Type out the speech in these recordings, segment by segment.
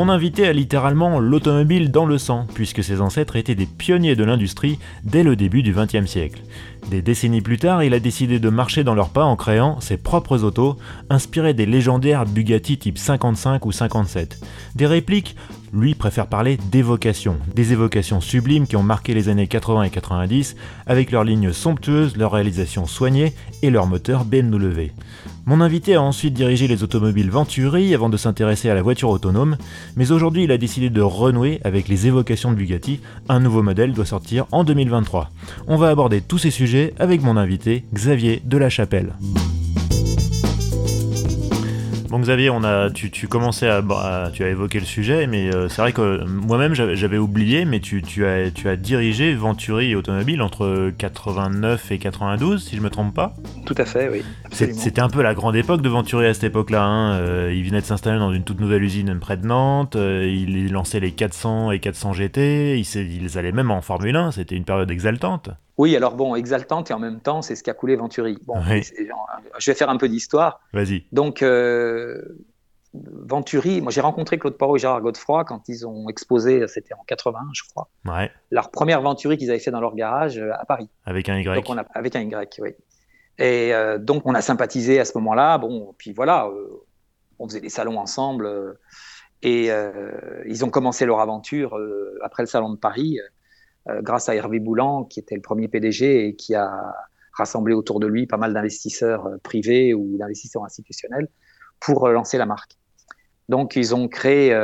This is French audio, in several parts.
Mon invité a littéralement l'automobile dans le sang, puisque ses ancêtres étaient des pionniers de l'industrie dès le début du XXe siècle. Des décennies plus tard, il a décidé de marcher dans leurs pas en créant ses propres autos, inspirées des légendaires Bugatti type 55 ou 57. Des répliques lui préfère parler d'évocations, des évocations sublimes qui ont marqué les années 80 et 90 avec leurs lignes somptueuses, leur réalisation soignée et leur moteur BMW. Mon invité a ensuite dirigé les automobiles Venturi avant de s'intéresser à la voiture autonome, mais aujourd'hui il a décidé de renouer avec les évocations de Bugatti. Un nouveau modèle doit sortir en 2023. On va aborder tous ces sujets avec mon invité Xavier de la Chapelle. Bon Xavier, on a, tu, tu commençais à, tu as évoqué le sujet, mais euh, c'est vrai que moi-même j'avais oublié, mais tu, tu, as, tu as dirigé Venturi Automobile entre 89 et 92, si je me trompe pas. Tout à fait, oui. C'était un peu la grande époque de Venturi à cette époque-là. Hein. Euh, il venait de s'installer dans une toute nouvelle usine près de Nantes. Euh, il lançait les 400 et 400 GT. Ils, ils allaient même en Formule 1. C'était une période exaltante. Oui, alors bon, exaltante et en même temps, c'est ce qui a coulé Venturi. Bon, je vais faire un peu d'histoire. Vas-y. Donc, euh, Venturi, moi j'ai rencontré Claude Poirot et Gérard Godefroy quand ils ont exposé, c'était en 81, je crois. Ouais. Leur première Venturi qu'ils avaient fait dans leur garage euh, à Paris. Avec un Y. Donc on a, avec un Y, oui. Et euh, donc on a sympathisé à ce moment-là. Bon, puis voilà, on faisait des salons ensemble. et ils ont commencé leur aventure après le salon de Paris grâce à Hervé Boulan, qui était le premier PDG et qui a rassemblé autour de lui pas mal d'investisseurs euh, privés ou d'investisseurs institutionnels pour euh, lancer la marque. Donc, ils ont créé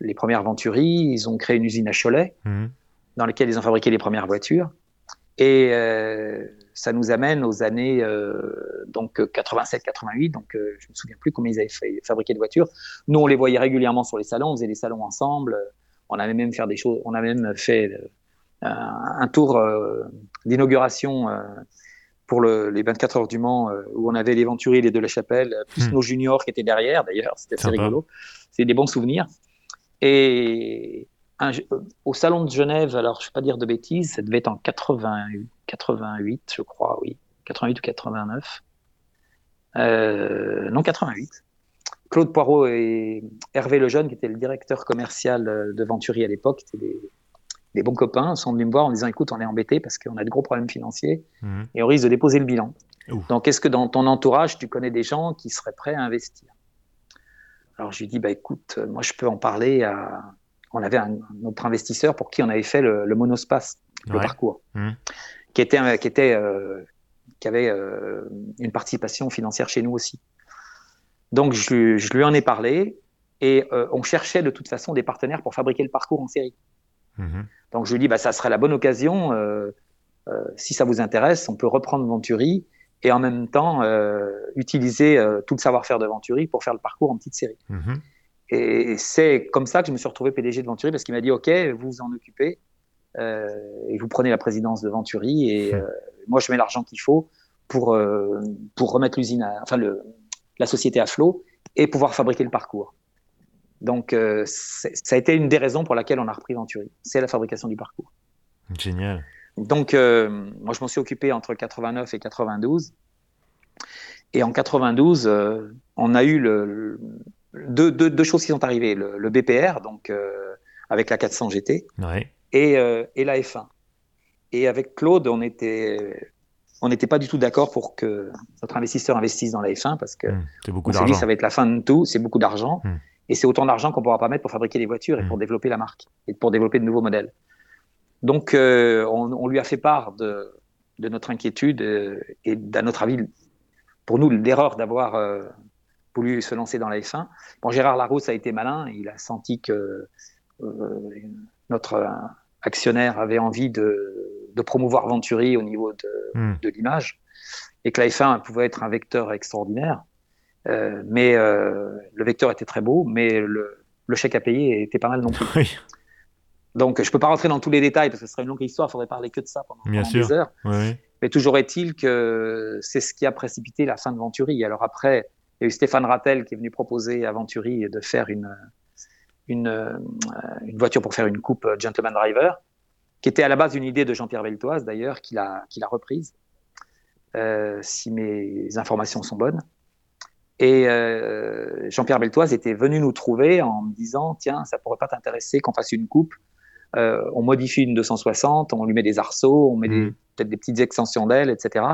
les premières Venturi, ils ont créé une usine à Cholet, mmh. dans laquelle ils ont fabriqué les premières voitures. Et ça nous amène aux années donc 87-88. Donc, je me souviens plus combien ils avaient fabriqué de voitures. Nous, on les voyait régulièrement sur les salons, on faisait des salons ensemble. On avait même fait des choses, on avait même fait euh, un tour euh, d'inauguration euh, pour les 24 heures du Mans où on avait les Venturi, les de la Chapelle, plus hmm. nos juniors qui étaient derrière d'ailleurs, c'était assez rigolo. C'est des bons souvenirs. Et au salon de Genève, alors je ne vais pas dire de bêtises, ça devait être en 88, 88 je crois, oui, 88 ou 89. non, 88. Claude Poirot et Hervé Lejeune, qui était le directeur commercial euh, de Venturi à l'époque, étaient des, bons copains, sont venus me voir en disant écoute, on est embêté parce qu'on a de gros problèmes financiers mhm. et on risque de déposer le bilan. Donc, est-ce que dans ton entourage, tu connais des gens qui seraient prêts à investir? Alors, je lui dis bah, écoute, euh, moi, je peux en parler à. On avait un, autre investisseur pour qui on avait fait le, monospace, le parcours, mhm. qui était, qui était, euh, qui avait une participation financière chez nous aussi. Donc je, lui en ai parlé et euh, on cherchait de toute façon des partenaires pour fabriquer le parcours en série. Mhm. Donc je lui dis bah ça serait la bonne occasion euh, euh, si ça vous intéresse, on peut reprendre Venturi et en même temps utiliser tout le savoir-faire de Venturi pour faire le parcours en petite série. Mhm. Et c'est comme ça que je me suis retrouvé PDG de Venturi parce qu'il m'a dit OK, vous vous en occupez et vous prenez la présidence de Venturi et mhm. moi je mets l'argent qu'il faut pour pour remettre l'usine, enfin le la société à flot et pouvoir fabriquer le parcours. Donc, euh, ça a été une des raisons pour laquelle on a repris Venturi. C'est la fabrication du parcours. Génial. Donc, euh, moi, je m'en suis occupé entre 89 et 92. Et en 92, euh, on a eu le, deux, deux, choses qui sont arrivées. Le, BPR, donc avec la 400 GT, et, et la F1. Et avec Claude, on était on n'était pas du tout d'accord pour que notre investisseur investisse dans la F1 parce que mmh, on s'est dit ça va être la fin de tout, c'est beaucoup d'argent mmh. et c'est autant d'argent qu'on ne pourra pas mettre pour fabriquer des voitures et pour mmh. développer la marque et pour développer de nouveaux modèles. Donc euh, on, lui a fait part de, notre inquiétude euh, et d'un notre avis, pour nous, l'erreur d'avoir euh, voulu se lancer dans la F1. Bon, Gérard Larousse a été malin, il a senti que notre actionnaire avait envie de de promouvoir Venturi au niveau hmm. de, l'image, et que la F1 pouvait être un vecteur extraordinaire. Euh, mais euh, le vecteur était très beau, mais le, le chèque à payer était pas mal non plus. Donc, je peux pas rentrer dans tous les détails parce que ce serait une longue histoire, il faudrait parler que de ça pendant, des heures. Mais toujours est-il que c'est ce qui a précipité la fin de Venturi. Alors après, il y a eu Stéphane Rattel qui est venu proposer à Venturi de faire une, une, euh, une voiture pour faire une coupe Gentleman Driver, qui était à la base une idée de Jean-Pierre Veltoise d'ailleurs, qu'il a, reprise, euh, si mes informations sont bonnes. Et euh, Jean-Pierre Beltoise était venu nous trouver en me disant Tiens, ça pourrait pas t'intéresser qu'on fasse une coupe. Euh, on modifie une 260, on lui met des arceaux, on met mmh. peut-être des petites extensions d'ailes, etc.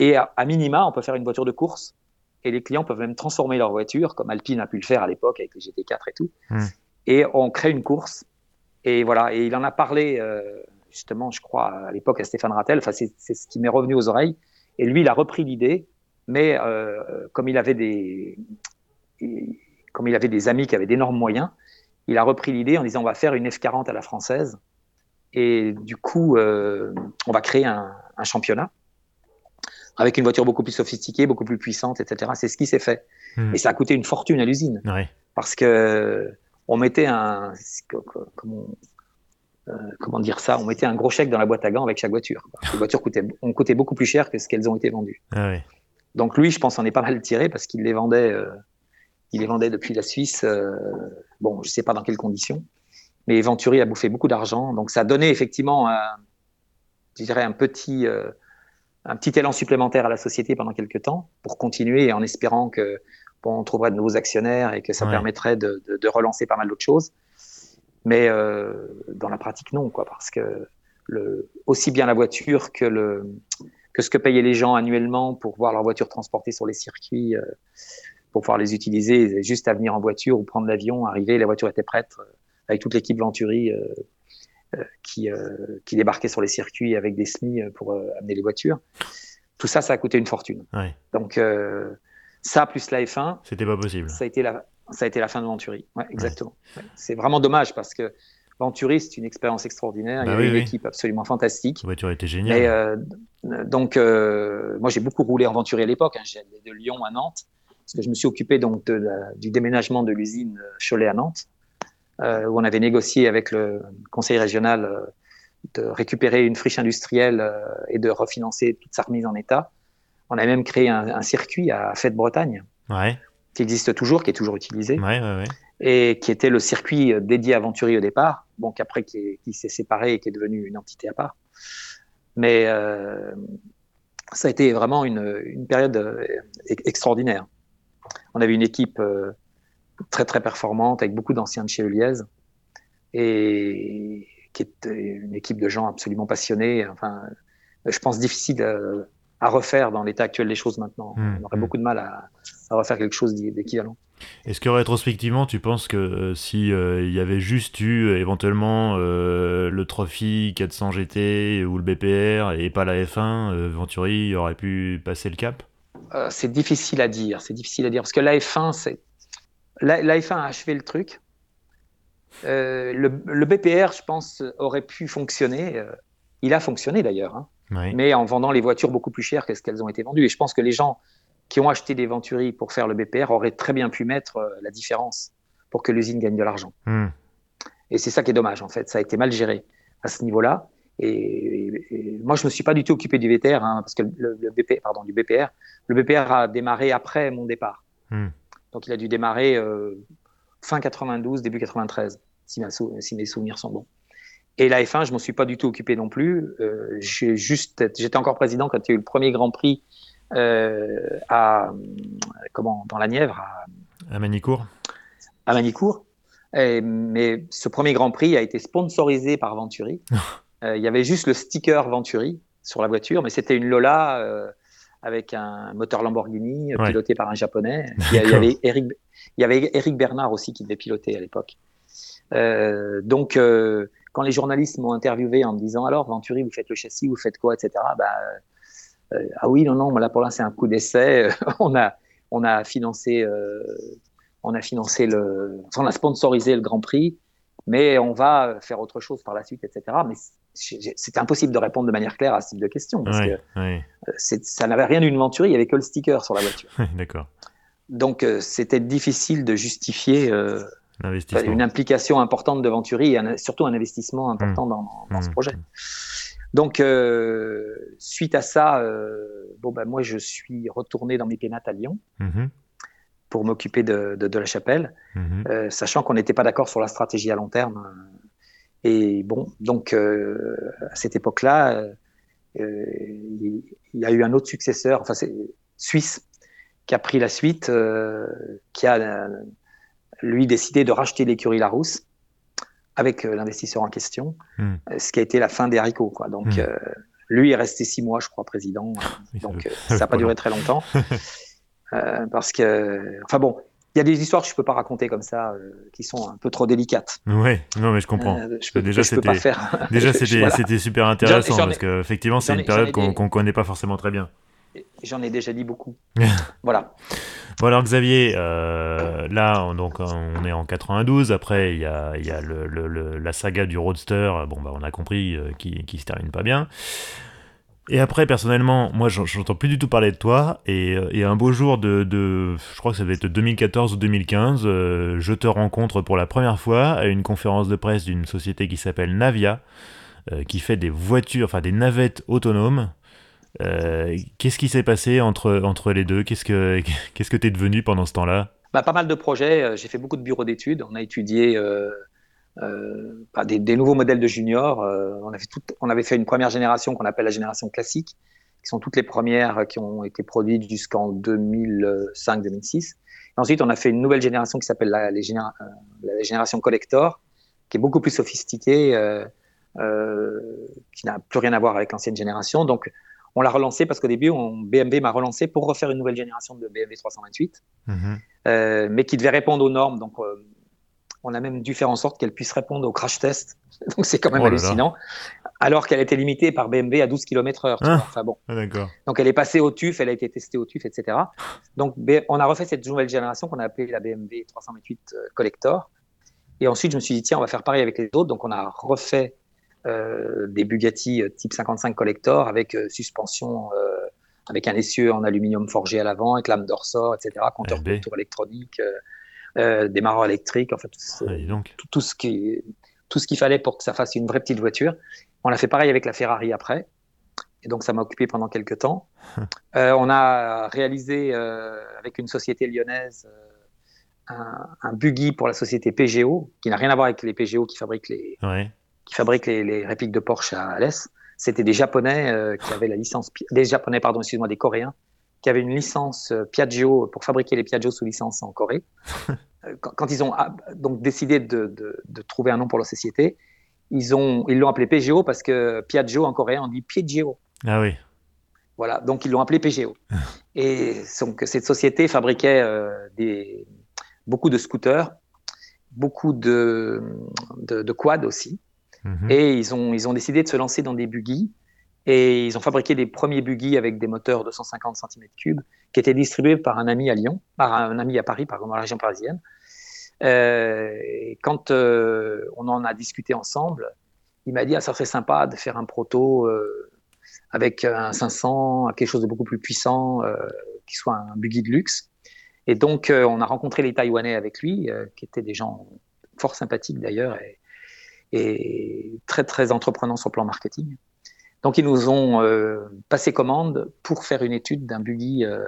Et à, minima, on peut faire une voiture de course. Et les clients peuvent même transformer leur voiture, comme Alpine a pu le faire à l'époque avec les GT4 et tout. Mmh. Et on crée une course. Et voilà. Et il en a parlé, euh, justement, je crois, à l'époque à Stéphane Rattel. Enfin, c'est ce qui m'est revenu aux oreilles. Et lui, il a repris l'idée mais euh, comme il avait des comme il avait des amis qui avaient d'énormes moyens, il a repris l'idée en disant on va faire une F40 à la française et du coup euh, on va créer un, championnat avec une voiture beaucoup plus sophistiquée, beaucoup plus puissante, etc. C'est ce qui s'est fait hmm. et ça a coûté une fortune à l'usine parce que on mettait un comment, euh, comment dire ça On mettait un gros chèque dans la boîte à gants avec chaque voiture. Les voitures coûtaient, ont coûté beaucoup plus cher que ce qu'elles ont été vendues. Ah donc lui, je pense, en est pas mal tiré parce qu'il les vendait, euh, il les vendait depuis la Suisse. Euh, bon, je sais pas dans quelles conditions, mais Venturi a bouffé beaucoup d'argent. Donc ça a donné effectivement, un, je dirais, un petit, un petit élan supplémentaire à la société pendant quelques temps pour continuer en espérant que bon, on trouverait de nouveaux actionnaires et que ça permettrait de, de, de, relancer pas mal d'autres choses. Mais euh, dans la pratique, non, quoi, parce que le, aussi bien la voiture que le que ce que payaient les gens annuellement pour voir leur voiture transportée sur les circuits, euh, pour pouvoir les utiliser, juste à venir en voiture ou prendre l'avion, arriver, la voiture était prête euh, avec toute l'équipe Venturi euh, qui, qui débarquait sur les circuits avec des SMI pour amener les voitures. Tout ça, ça a coûté une fortune. Donc ça plus la F1, c'était pas possible. Ça a été la, ça a été la fin de Venturi. Ouais, exactement. C'est vraiment dommage parce que Venturiste, une expérience extraordinaire. il y bah avait une équipe absolument fantastique. La voiture était géniale. Et, euh, donc, euh, moi, j'ai beaucoup roulé en Venturi à l'époque. Hein. J'allais de Lyon à Nantes, parce que je me suis occupé donc de du déménagement de l'usine Cholet à Nantes, euh, où on avait négocié avec le conseil régional de récupérer une friche industrielle et de refinancer toute sa remise en état. On a même créé un, circuit à Fête Bretagne, qui existe toujours, qui est toujours utilisé. Ouais, ouais, et qui était le circuit dédié à Venturi au départ, bon, qu'après qui, s'est séparé et qui est devenu une entité à part. Mais euh, ça a été vraiment une, une, période euh, extraordinaire. On avait une équipe euh, très très performante avec beaucoup d'anciens de chez Uliez et qui était une équipe de gens absolument passionnés. Enfin, je pense difficile à, refaire dans l'état actuel des choses maintenant. Mmh, On aurait mmh. beaucoup de mal à, à refaire quelque chose d'équivalent. Est-ce que rétrospectivement, tu penses que euh, si euh, il y avait juste eu euh, éventuellement le Trophy 400 GT ou le BPR et pas la F1, Venturi aurait pu passer le cap? C'est difficile à dire. C'est difficile à dire parce que la F1, c'est la, F1 a achevé le truc. Le, BPR, je pense, aurait pu fonctionner. il a fonctionné d'ailleurs, hein. Mais en vendant les voitures beaucoup plus chères que ce qu'elles ont été vendues. Et je pense que les gens qui ont acheté des Venturi pour faire le BPR auraient très bien pu mettre euh, la différence pour que l'usine gagne de l'argent. Hmm. Et c'est ça qui est dommage, en fait. Ça a été mal géré à ce niveau-là. Et, moi, je me suis pas du tout occupé du VTR, hein, parce que le, BP, pardon, du BPR, le BPR a démarré après mon départ. Hmm. Donc, il a dû démarrer euh, fin 92, début 93, si, si, mes souvenirs sont bons. Et la F1, je m'en suis pas du tout occupé non plus. Euh, juste, j'étais encore président quand il y a eu le premier Grand Prix euh, à comment dans la Nièvre à, Manicourt. À Manicourt. mais ce premier Grand Prix a été sponsorisé par Venturi. Euh, il y avait juste le sticker Venturi sur la voiture, mais c'était une Lola euh, avec un moteur Lamborghini piloté par un japonais. Il y, avait Eric, il y avait Eric Bernard aussi qui devait piloter à l'époque. donc, quand les journalistes m'ont interviewé en me disant alors Venturi, vous faites le châssis, vous faites quoi, etc. Bah, euh, ah oui, non, non, là pour l'instant c'est un coup d'essai. on a, on a financé, euh, on a financé le, on a sponsorisé le Grand Prix, mais on va faire autre chose par la suite, etc. Mais c'est impossible de répondre de manière claire à ce type de questions parce que euh, ça n'avait rien d'une Venturi, il y avait que le sticker sur la voiture. D'accord. Donc c'était difficile de justifier une implication importante de Venturi et surtout un investissement important mmh. dans, ce mmh. projet. Donc, euh, suite à ça, euh, bon, ben, moi, je suis retourné dans mes pénates à Lyon mmh. pour m'occuper de, de, la chapelle, euh, sachant qu'on n'était pas d'accord sur la stratégie à long terme. Et bon, donc, à cette époque-là, il y a eu un autre successeur, enfin, c'est suisse, qui a pris la suite, qui a lui décidé de racheter l'écurie Larousse avec euh, l'investisseur en question, hmm. euh, ce qui a été la fin des haricots. Quoi. Donc, hmm. euh, lui est resté six mois, je crois, président. donc, ça n'a pas duré très longtemps. parce que, enfin bon, il y a des histoires que je ne peux pas raconter comme ça, qui sont un peu trop délicates. Oui, non, mais je comprends. je peux, déjà, c'était, déjà, c'était, super intéressant, parce qu'effectivement, c'est une période qu'on ne connaît pas forcément très bien. J'en ai déjà dit beaucoup. voilà. Bon alors Xavier, euh, là on, donc on est en 92, après il y a, y a le, la saga du Roadster, bon bah on a compris, euh, qui, qui se termine pas bien. Et après personnellement, moi j'entends plus du tout parler de toi, et, et un beau jour de, de, je crois que ça devait être 2014 ou 2015, euh, je te rencontre pour la première fois à une conférence de presse d'une société qui s'appelle Navia, qui fait des voitures, enfin des navettes autonomes. Euh, qu'est-ce qui s'est passé entre, entre les deux? Qu'est-ce que qu'est-ce que tu es devenu pendant ce temps-là? Bah, Pas mal de projets. Euh, j'ai fait beaucoup de bureaux d'études. On a étudié euh, des, nouveaux modèles de juniors. on, avait tout, on avait fait une première génération qu'on appelle la génération classique, qui sont toutes les premières qui ont été produites jusqu'en 2005-2006. Ensuite, on a fait une nouvelle génération qui s'appelle la, la, génération collector, qui est beaucoup plus sophistiquée, qui n'a plus rien à voir avec l'ancienne génération. Donc, on l'a relancé parce qu'au début, on, BMW m'a relancé pour refaire une nouvelle génération de BMW 328, mhm. euh, mais qui devait répondre aux normes. Donc, euh, on a même dû faire en sorte qu'elle puisse répondre au crash test. Donc, c'est quand même oh hallucinant. Alors qu'elle était limitée par BMW à 12 km/h. Ah. enfin bon. Ah, Donc, elle est passée au TUF, elle a été testée au TUF, etc. Donc, on a refait cette nouvelle génération qu'on a appelée la BMW 328 euh, Collector. Et ensuite, je me suis dit, tiens, on va faire pareil avec les autres. Donc, on a refait des Bugatti euh, type 55 Collector avec euh, suspension, avec un essieu en aluminium forgé à l'avant, avec lame d'orsor, etc., compteur de tour électronique, démarreur électrique, en fait, tout, ah, tout, ce qui, tout ce qu'il fallait pour que ça fasse une vraie petite voiture. On a fait pareil avec la Ferrari après. Et donc, ça m'a occupé pendant quelques temps. on a réalisé avec une société lyonnaise un, un, buggy pour la société PGO, qui n'a rien à voir avec les PGO qui fabriquent les, qui fabriquent les, répliques de Porsche à Alès, c'était des Japonais euh, qui avaient la licence, des Japonais, pardon, excuse-moi, des Coréens, qui avaient une licence euh, Piaggio pour fabriquer les Piaggio sous licence en Corée. Euh, quand, ils ont ah, donc décidé de, de, trouver un nom pour leur société, ils ont ils l'ont appelé PGO parce que Piaggio en coréen on dit Piaggio. Ah oui. Voilà, donc ils l'ont appelé PGO. Et donc cette société fabriquait des, beaucoup de scooters, beaucoup de, de, de quads aussi. Mhm. Et ils ont, ils ont décidé de se lancer dans des buggy. Et ils ont fabriqué des premiers buggy avec des moteurs de 150 cm3 qui étaient distribués par un ami à Lyon, par un ami à Paris, par dans la région parisienne. Euh, et quand euh, on en a discuté ensemble, il m'a dit ah, ça serait sympa de faire un proto euh, avec un 500, quelque chose de beaucoup plus puissant, qui soit un buggy de luxe. Et donc on a rencontré les Taïwanais avec lui, qui étaient des gens fort sympathiques d'ailleurs. Et très très entreprenant sur le plan marketing. Donc ils nous ont euh, passé commande pour faire une étude d'un buggy euh,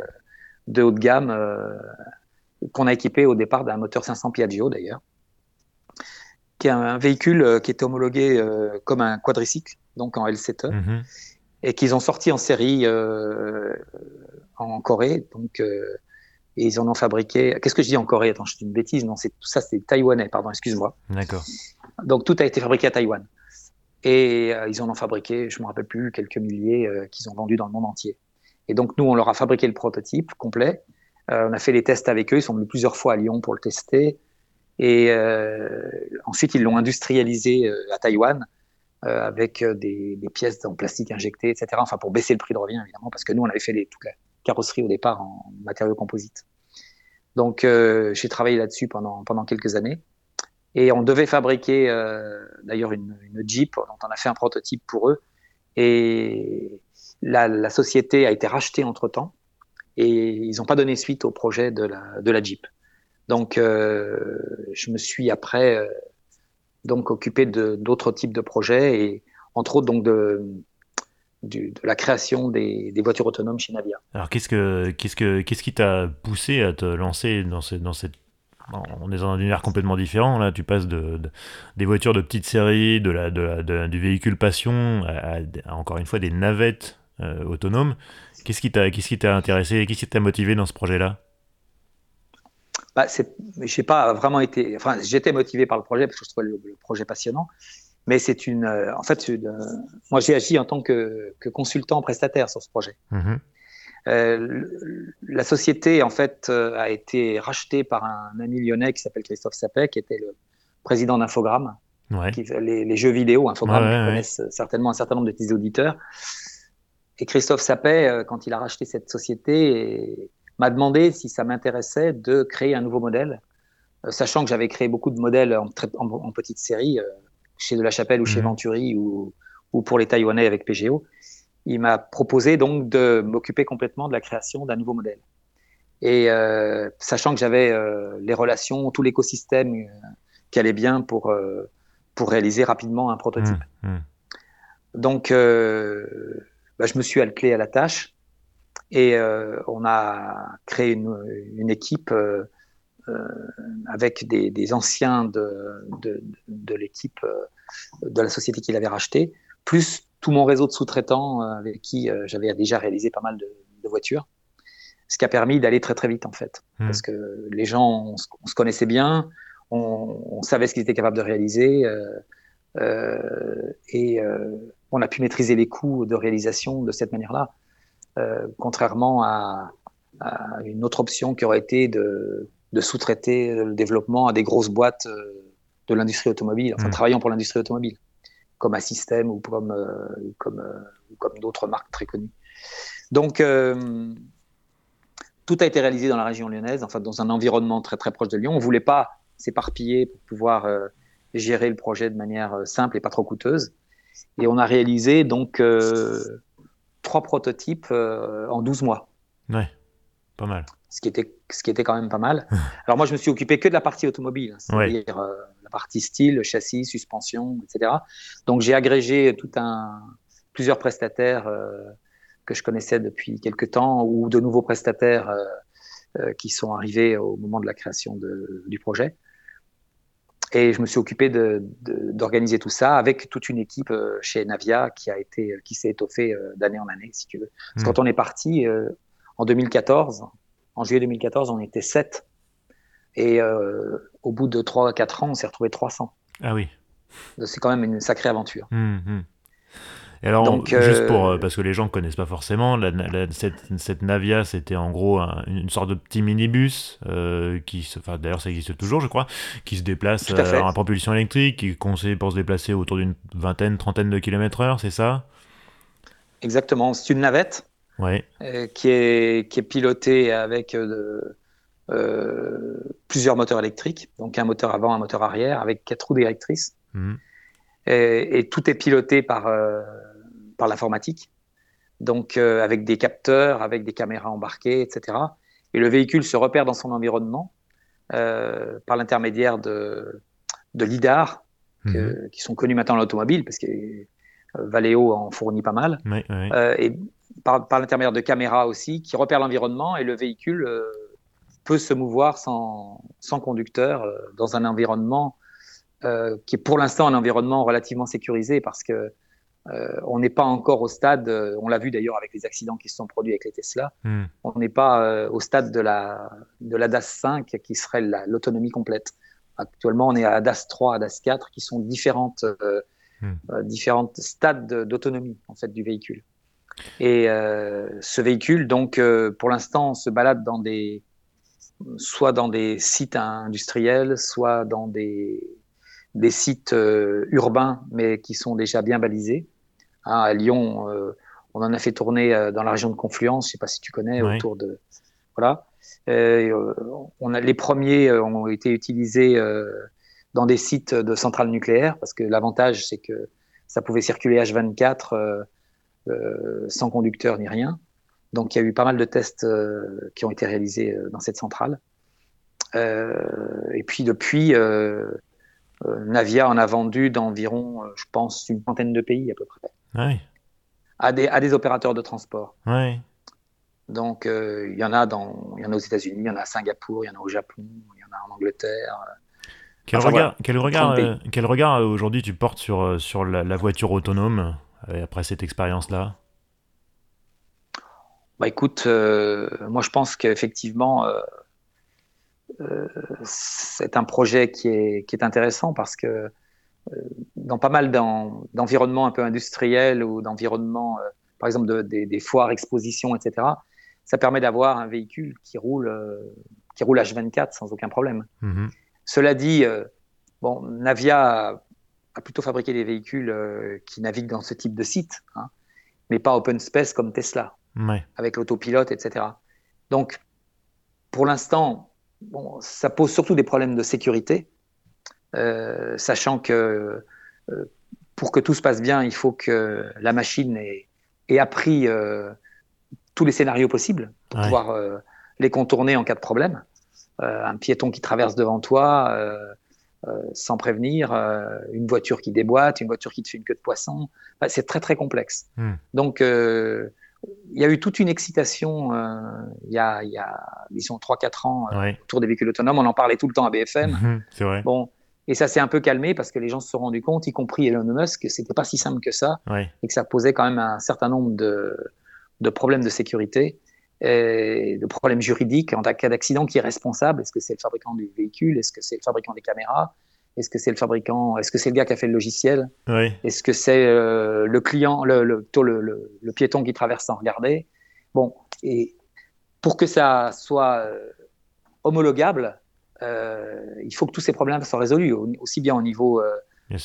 de haut de gamme euh, qu'on a équipé au départ d'un moteur 500 Piaggio d'ailleurs, qui est un véhicule qui était homologué comme un quadricycle, donc en LCT, mhm. et qu'ils ont sorti en série en Corée. Donc et ils en ont fabriqué. Qu'est-ce que je dis en Corée? Attends, je dis une bêtise. Non, c'est tout ça, c'est taïwanais. Pardon, excuse-moi. D'accord. Donc tout a été fabriqué à Taïwan. Et euh, ils en ont fabriqué, je ne me rappelle plus, quelques milliers euh, qu'ils ont vendus dans le monde entier. Et donc nous, on leur a fabriqué le prototype complet. Euh, on a fait les tests avec eux. Ils sont venus plusieurs fois à Lyon pour le tester. Et ensuite, ils l'ont industrialisé à Taïwan avec des, pièces en plastique injectées, etc. Enfin, pour baisser le prix de revient, évidemment, parce que nous, on avait fait les, toute la carrosserie au départ en matériaux composites. Donc, j'ai travaillé là-dessus pendant, pendant quelques années. Et on devait fabriquer euh, d'ailleurs une, Jeep dont on a fait un prototype pour eux. Et la, société a été rachetée entre temps et ils n'ont pas donné suite au projet de la, Jeep. Donc, je me suis après donc occupé d'autres types de projets et entre autres donc de, la création des, voitures autonomes chez Navia. Alors qu'est-ce que qu'est-ce que qu'est-ce qui t'a poussé à te lancer dans, dans cette on est dans un univers complètement différent. Là, tu passes de, des voitures de petite série, de la, de, du véhicule passion, à, encore une fois des navettes euh, autonomes. Qu'est-ce qui t'a, qu'est-ce qui t'a intéressé, qu'est-ce qui t'a motivé dans ce projet-là? Bah, Je n'ai pas vraiment été. Enfin, j'étais motivé par le projet parce que je trouvais le, projet passionnant. Mais c'est une. Euh, en fait, moi, j'ai agi en tant que, consultant prestataire sur ce projet. Mm-hmm. Euh, la société, en fait, euh, a été rachetée par un ami lyonnais qui s'appelle Christophe Sapet, qui était le président d'Infogrames, les, jeux vidéo, Infogrames, ouais, connaissent certainement un certain nombre de petits auditeurs. Et Christophe Sapet, euh, quand il a racheté cette société, m'a demandé si ça m'intéressait de créer un nouveau modèle, sachant que j'avais créé beaucoup de modèles en, en, petite série, chez De La Chapelle ou chez. Venturi ou, ou, pour les Taïwanais avec PGO il m'a proposé donc de m'occuper complètement de la création d'un nouveau modèle. Et euh, sachant que j'avais euh, les relations, tout l'écosystème euh, qui allait bien pour, pour réaliser rapidement un prototype. Mmh, mmh. Donc, bah, je me suis attelé à la tâche et on a créé une, une équipe avec des, des, anciens de, de, de l'équipe de la société qu'il avait rachetée, plus tout mon réseau de sous-traitants euh, avec qui euh, j'avais déjà réalisé pas mal de, voitures, ce qui a permis d'aller très très vite en fait, hmm. parce que les gens, on, se connaissait bien, on, savait ce qu'ils étaient capables de réaliser, euh, et on a pu maîtriser les coûts de réalisation de cette manière-là, contrairement à, une autre option qui aurait été de, sous-traiter le développement à des grosses boîtes de l'industrie automobile, enfin hmm. travaillant pour l'industrie automobile comme un système ou comme, euh, comme, euh, comme d'autres marques très connues. Donc, euh, tout a été réalisé dans la région lyonnaise, enfin dans un environnement très très proche de Lyon. On ne voulait pas s'éparpiller pour pouvoir gérer le projet de manière simple et pas trop coûteuse. Et on a réalisé donc trois prototypes en 12 mois. Pas mal. Ce qui était, ce qui était quand même pas mal. Alors moi, je me suis occupé que de la partie automobile, hein, c'est-à-dire la partie style, châssis, suspension, etc. Donc j'ai agrégé tout un, plusieurs prestataires euh, que je connaissais depuis quelques temps ou de nouveaux prestataires euh, euh, qui sont arrivés au moment de la création du projet. Et je me suis occupé d'organiser tout ça avec toute une équipe chez Navia qui a été, qui s'est étoffée d'année en année, si tu veux. Parce hmm. quand on est parti en 2014, en juillet 2014, on était sept et euh, au bout de 3 4 ans, on s'est retrouvé 300. Ah oui. C'est quand même une sacrée aventure. Hum, hum. Et alors, Donc, juste euh, pour, euh, parce que les gens ne connaissent pas forcément, cette, Navia, c'était en gros une sorte de petit minibus, qui, enfin, d'ailleurs ça existe toujours, je crois, qui se déplace en propulsion électrique, qui est conseillé pour se déplacer autour d'une vingtaine, trentaine de kilomètres heure, c'est ça? Exactement, c'est une navette ouais. qui, est, qui est pilotée avec euh, plusieurs moteurs électriques, donc un moteur avant, un moteur arrière, avec quatre roues directrices. Mhm. Et, tout est piloté par, euh, par l'informatique, donc euh, avec des capteurs, avec des caméras embarquées, etc. Et le véhicule se repère dans son environnement par l'intermédiaire de, de LIDAR, mhm. qui sont connus maintenant dans l'automobile, parce que Valeo en fournit pas mal. et par, par l'intermédiaire de caméras aussi, qui repèrent l'environnement et le véhicule peut se mouvoir sans, sans conducteur euh, dans un environnement euh, qui est pour l'instant un environnement relativement sécurisé parce que euh, on n'est pas encore au stade, on l'a vu d'ailleurs avec les accidents qui se sont produits avec les Tesla, hmm. on n'est pas au stade de la, de la DAS 5 qui serait l'autonomie complète. Actuellement, on est à DAS 3, à DAS 4 qui sont différentes, hmm. différentes stades d'autonomie en fait du véhicule. Et ce véhicule, donc, pour l'instant, se balade dans des, soit dans des sites industriels, soit dans des, des sites euh, urbains, mais qui sont déjà bien balisés. Hein, à Lyon, euh, on en a fait tourner euh, dans la région de Confluence, je ne sais pas si tu connais, autour de... Voilà. on a, les premiers ont été utilisés dans des sites de centrales nucléaires, parce que l'avantage, c'est que ça pouvait circuler H24 sans conducteur ni rien. Donc il y a eu pas mal de tests euh, qui ont été réalisés euh, dans cette centrale. et puis depuis, Navia en a vendu d'environ, je pense, une vingtaine de pays à peu près. Oui. À des, à des opérateurs de transport. Oui. Donc, il y en a dans, il y en a aux États-Unis, il y en a à Singapour, il y en a au Japon, il y en a en Angleterre. Quel, regard, quel, regard, quel regard aujourd'hui tu portes sur, sur la voiture autonome? Après cette expérience-là? Bah écoute, euh, moi je pense qu'effectivement, euh, euh, c'est un projet qui est, qui est, intéressant parce que dans pas mal d'environnements un peu industriels ou d'environnements, par exemple de, des, foires, expositions, etc., ça permet d'avoir un véhicule qui roule, qui roule H24 sans aucun problème. Mm-hmm. Cela dit, bon, Navia a plutôt fabriqué des véhicules qui naviguent dans ce type de site, hein, mais pas open space comme Tesla avec l'autopilote, etc. Donc, pour l'instant, bon, ça pose surtout des problèmes de sécurité, euh, sachant que euh, pour que tout se passe bien, il faut que la machine ait, appris euh, tous les scénarios possibles pour pouvoir les contourner en cas de problème. un piéton qui traverse devant toi sans prévenir, une voiture qui déboîte, une voiture qui te fait une queue de poisson, c'est très très complexe. Hmm. Donc il y a eu toute une excitation euh, il, y a, il y a, disons, 3-4 ans euh, autour des véhicules autonomes. On en parlait tout le temps à BFM. Mhm, c'est vrai. Bon, et ça s'est un peu calmé parce que les gens se sont rendus compte, y compris Elon Musk, que c'était pas si simple que ça et que ça posait quand même un certain nombre de, de problèmes de sécurité de problèmes juridiques en cas d'accident qui est responsable. Est-ce que c'est le fabricant du véhicule? Est-ce que c'est le fabricant des caméras? Est-ce que c'est le fabricant Est-ce que c'est le gars qui a fait le logiciel? Est-ce que c'est euh, le client, le, le, le, le, piéton qui traverse sans regarder? Bon, et pour que ça soit euh, homologable, euh, il faut que tous ces problèmes soient résolus, aussi bien au niveau,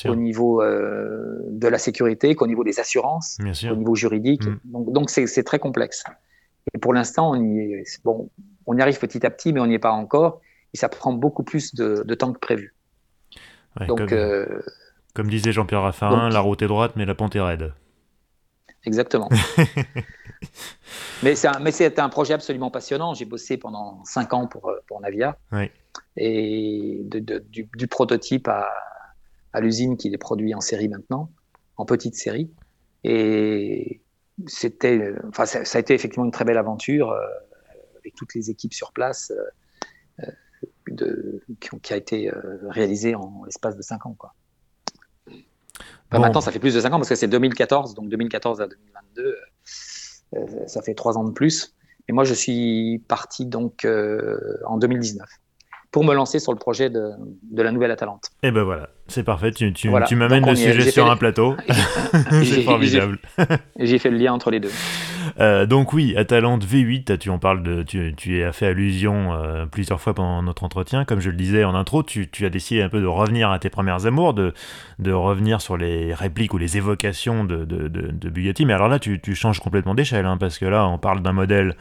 au niveau de la sécurité qu'au niveau des assurances, au niveau juridique. Mm. Donc, donc c'est très complexe. Et pour l'instant, on y bon, on y arrive petit à petit, mais on n'y est pas encore. Et ça prend beaucoup plus de, de temps que prévu donc, comme, euh, comme, disait Jean-Pierre Raffarin, la route est droite, mais la pente est raide. Exactement. mais c'est un, un, projet absolument passionnant. J'ai bossé pendant 5 ans pour, pour Navia. Et de, du, prototype à, à l'usine qui est produit en série maintenant, en petite série. Et c'était, enfin, ça, a été effectivement une très belle aventure euh, avec toutes les équipes sur place de, qui, a été euh, réalisé en l'espace de 5 ans. Quoi. Maintenant, ça fait plus de 5 ans parce que c'est 2014, donc 2014 à 2022, euh, euh, ça fait 3 ans de plus. Et moi, je suis parti donc en 2019 pour me lancer sur le projet de, de la nouvelle Atalante. Et eh ben voilà, c'est parfait, tu, tu, tu m'amènes le sujet sur un plateau. c'est formidable. J'ai fait le lien entre les deux. Euh, donc oui, Atalante V8, tu en parles de, tu, tu as fait allusion euh, plusieurs fois pendant notre entretien. Comme je le disais en intro, tu, tu, as décidé un peu de revenir à tes premières amours, de, de revenir sur les répliques ou les évocations de, de, de Bugatti. Mais alors là, tu, tu changes complètement d'échelle, hein, parce que là, on parle d'un modèle,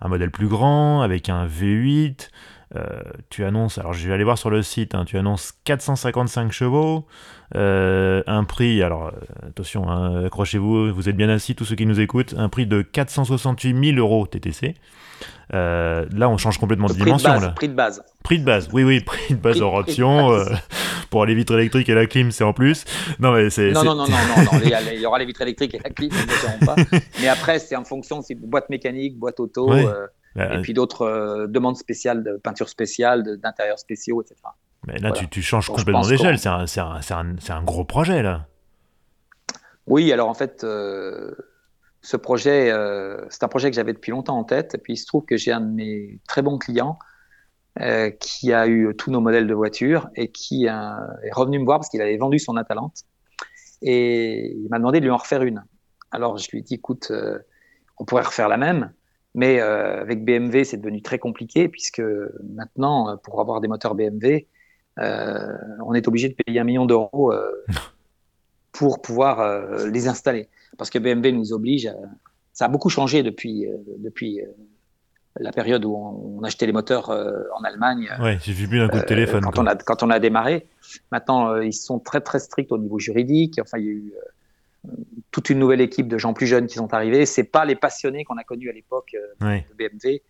un modèle plus grand, avec un V8. Euh, tu annonces, alors je vais aller voir sur le site, hein, tu annonces 455 chevaux, euh, un prix, alors euh, attention, hein, accrochez-vous, vous êtes bien assis, tous ceux qui nous écoutent, un prix de 468 000 euros TTC. là, on change complètement de dimension. Prix de base, Prix de base. Prix de base, oui, oui, prix de base hors option. pour les vitres électriques et la clim, c'est en plus. Non, mais c'est. Non, non, non, non, non, il y aura les vitres électriques et la clim, ne pas. Mais après, c'est en fonction, c'est boîte mécanique, boîte auto et puis d'autres euh, demandes spéciales, de peinture spéciale, d'intérieurs spéciaux, etc. Mais là, tu, tu, changes complètement d'échelle, c'est un, un, un, gros projet, là. Oui, alors en fait, euh, ce projet, euh, c'est un projet que j'avais depuis longtemps en tête, et puis il se trouve que j'ai un de mes très bons clients qui a eu tous nos modèles de voitures et qui est revenu me voir parce qu'il avait vendu son Atalante, et il m'a demandé de lui en refaire une. Alors je lui ai dit, écoute, on pourrait refaire la même, mais euh, avec BMW, c'est devenu très compliqué puisque maintenant, euh, pour avoir des moteurs BMW, euh, on est obligé de payer un million d'euros pour pouvoir les installer. Parce que BMW nous oblige. Ça a beaucoup changé depuis, depuis la période où on, achetait les moteurs en Allemagne. Ouais, j'ai vu un coup de téléphone. Quand on, a, quand on a démarré. Maintenant, ils sont très très stricts au niveau juridique. Enfin, il y a eu toute une nouvelle équipe de gens plus jeunes qui sont arrivés. C'est pas les passionnés qu'on a connus à l'époque euh, de BMW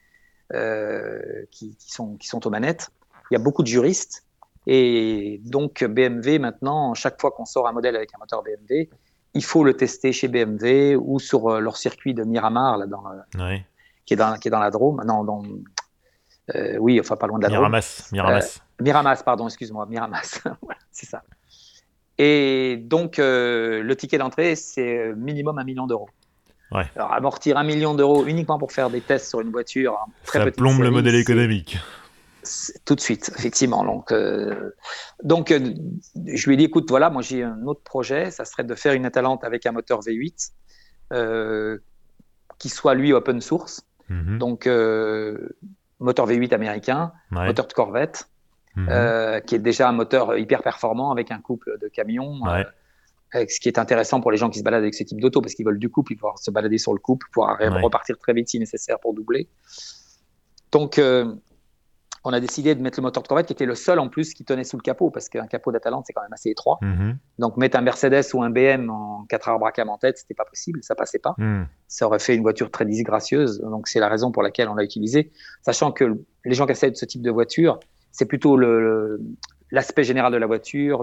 euh, qui, sont, qui sont aux manettes. il y a beaucoup de juristes. Et donc BMW, maintenant, chaque fois qu'on sort un modèle avec un moteur BMW, il faut le tester chez BMW ou sur euh, leur circuit de Miramar, là, dans qui, est dans, qui est dans la Drôme. Non, dans, euh, oui, enfin pas loin de la Miramas, Drôme. Miramas. Euh, Miramas, pardon, excuse-moi, Miramas. c'est ça. Et donc, le ticket d'entrée, c'est minimum un million d'euros. Ouais. Alors, amortir un million d'euros uniquement pour faire des tests sur une voiture, très ça plombe le modèle économique tout de suite, effectivement. Donc, euh, donc euh, je lui ai dit, écoute, voilà, moi j'ai un autre projet, ça serait de faire une Atalante avec un moteur V8 euh, qui soit lui open source. Mhm. Donc, moteur V8 américain, moteur de Corvette, mhm. qui est déjà un moteur hyper performant avec un couple de camions. ce qui est intéressant pour les gens qui se baladent avec ce type d'auto, parce qu'ils veulent du couple, ils vont se balader sur le couple, pouvoir repartir très vite si nécessaire pour doubler. Donc, on a décidé de mettre le moteur de Corvette qui était le seul en plus qui tenait sous le capot parce qu'un capot d'Atalante c'est quand même assez étroit. Mhm. Donc mettre un Mercedes ou un BM en 4 arbres à cam en tête, c'était pas possible, ça passait pas. Mhm. Ça aurait fait une voiture très disgracieuse. Donc c'est la raison pour laquelle on l'a utilisé, sachant que les gens qui essaient de ce type de voiture, c'est plutôt l'aspect général de la voiture,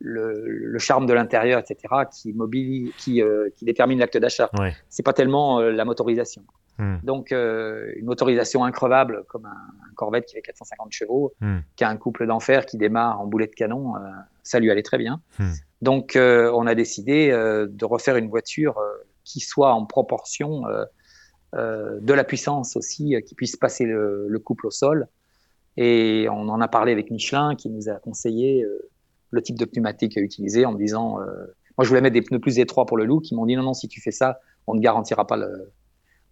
le, charme de l'intérieur, etc., qui, mobile, qui, euh, qui détermine l'acte d'achat. Ce C'est pas tellement euh, la motorisation. Hmm. Donc, euh, une motorisation increvable comme un, Corvette qui fait 450 chevaux, hmm. qui a un couple d'enfer qui démarre en boulet de canon, ça lui allait très bien. Hmm. Donc, on a décidé de refaire une voiture qui soit en proportion de la puissance aussi, qui puisse passer le, couple au sol. Et on en a parlé avec Michelin qui nous a conseillé le type de pneumatique à utiliser en disant, moi je voulais mettre des pneus plus étroits pour le look, ils m'ont dit non, non, si tu fais ça, on ne garantira pas le,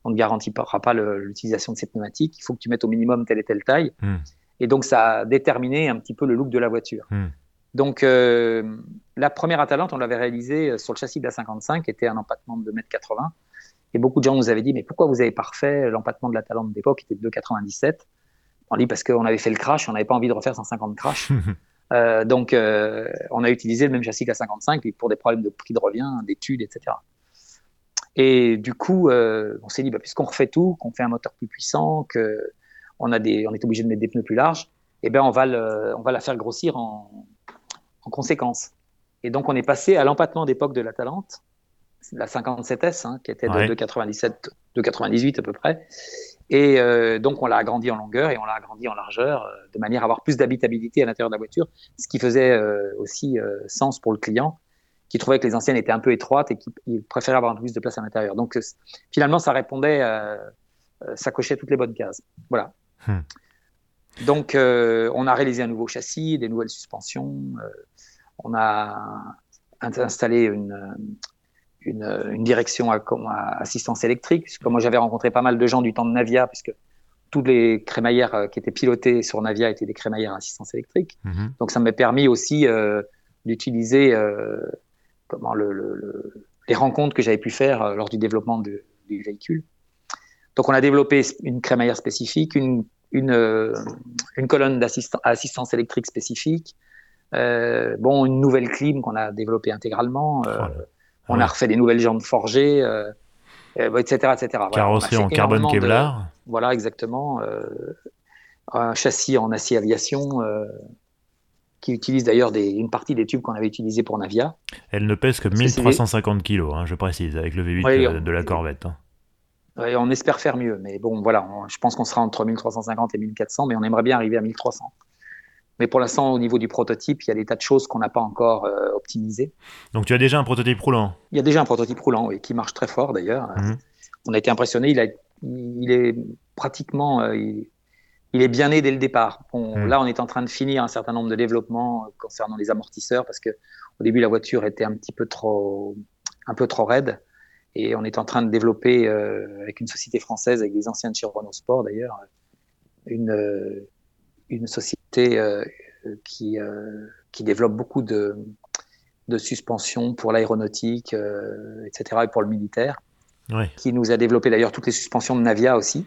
on ne garantira pas l'utilisation de ces pneumatiques. Il faut que tu mettes au minimum telle et telle taille. Hmm. Et donc, ça a déterminé un petit peu le look de la voiture. Hmm. Donc, euh, la première Atalante, on l'avait réalisée euh, sur le châssis de la 55, qui était un empattement de 2,80 m. Et beaucoup de gens nous avaient dit, mais pourquoi vous avez parfait L'empattement de l'Atalante d'époque était de 2,97 On dit parce qu'on avait fait le crash, on n'avait pas envie de refaire 150 crash. euh, donc, euh, on a utilisé le même châssis la 55, pour des problèmes de prix de revient, d'études, etc. Et du coup, euh, on s'est dit, bah, puisqu'on refait tout, qu'on fait un moteur plus puissant, que on, a des, on est obligé de mettre des pneus plus larges, eh ben on, va le, on va la faire grossir en, en conséquence. Et donc, on est passé à l'empattement d'époque de la Talente, la 57S, hein, qui était de 2,97, 2,98 à peu près. Et euh, donc, on l'a agrandi en longueur et on l'a agrandi en largeur, euh, de manière à avoir plus d'habitabilité à l'intérieur de la voiture, ce qui faisait euh, aussi sens pour le client, qui trouvait que les anciennes étaient un peu étroites et qui préférait avoir un peu plus de place à l'intérieur. Donc finalement, ça répondait, ça cochait toutes les bonnes cases. Voilà. Hmm. Donc on a réalisé un nouveau châssis, des nouvelles suspensions. on a installé une, une, direction à, assistance électrique. Comme moi, j'avais rencontré pas mal de gens du temps de Navia, puisque toutes les crémaillères qui étaient pilotées sur Navia étaient des crémaillères à assistance électrique. Hmm. Donc ça m'a permis aussi d'utiliser comment le, les rencontres que j'avais pu faire euh, lors du développement du véhicule. Donc, on a développé une crémaillère spécifique, une, une, euh, une colonne d'assistance électrique spécifique, euh, bon, une nouvelle clim qu'on a développée intégralement. Euh, on a refait des nouvelles jambes forgées, etc., etc. Carrosserie en carbone Kevlar. voilà, exactement. un châssis en acier aviation qui utilise d'ailleurs une partie des tubes qu'on avait utilisés pour Navia. Elle ne pèse que 1350 kg, hein, je précise, avec le V8 de, la Corvette. Hein. on espère faire mieux, mais bon, voilà, je pense qu'on sera entre 1350 et 1400, mais on aimerait bien arriver à 1300. Mais pour l'instant, au niveau du prototype, il y a des tas de choses qu'on n'a pas encore euh, optimisées. Donc tu as déjà un prototype roulant Il y a déjà un prototype roulant, oui, qui marche très fort d'ailleurs. Mhm. On a été impressionné, il, a, il est pratiquement... Euh, il est bien né dès le départ. Hmm. Là, on est en train de finir un certain nombre de développements euh, concernant les amortisseurs parce que au début, la voiture était un petit peu trop, un peu trop raide. Et on est en train de développer euh, avec une société française, avec des anciens de chez Renault Sport d'ailleurs, une, euh, une société qui, qui développe beaucoup de, de suspensions pour l'aéronautique, etc., et pour le militaire. Qui nous a développé d'ailleurs toutes les suspensions de Navia aussi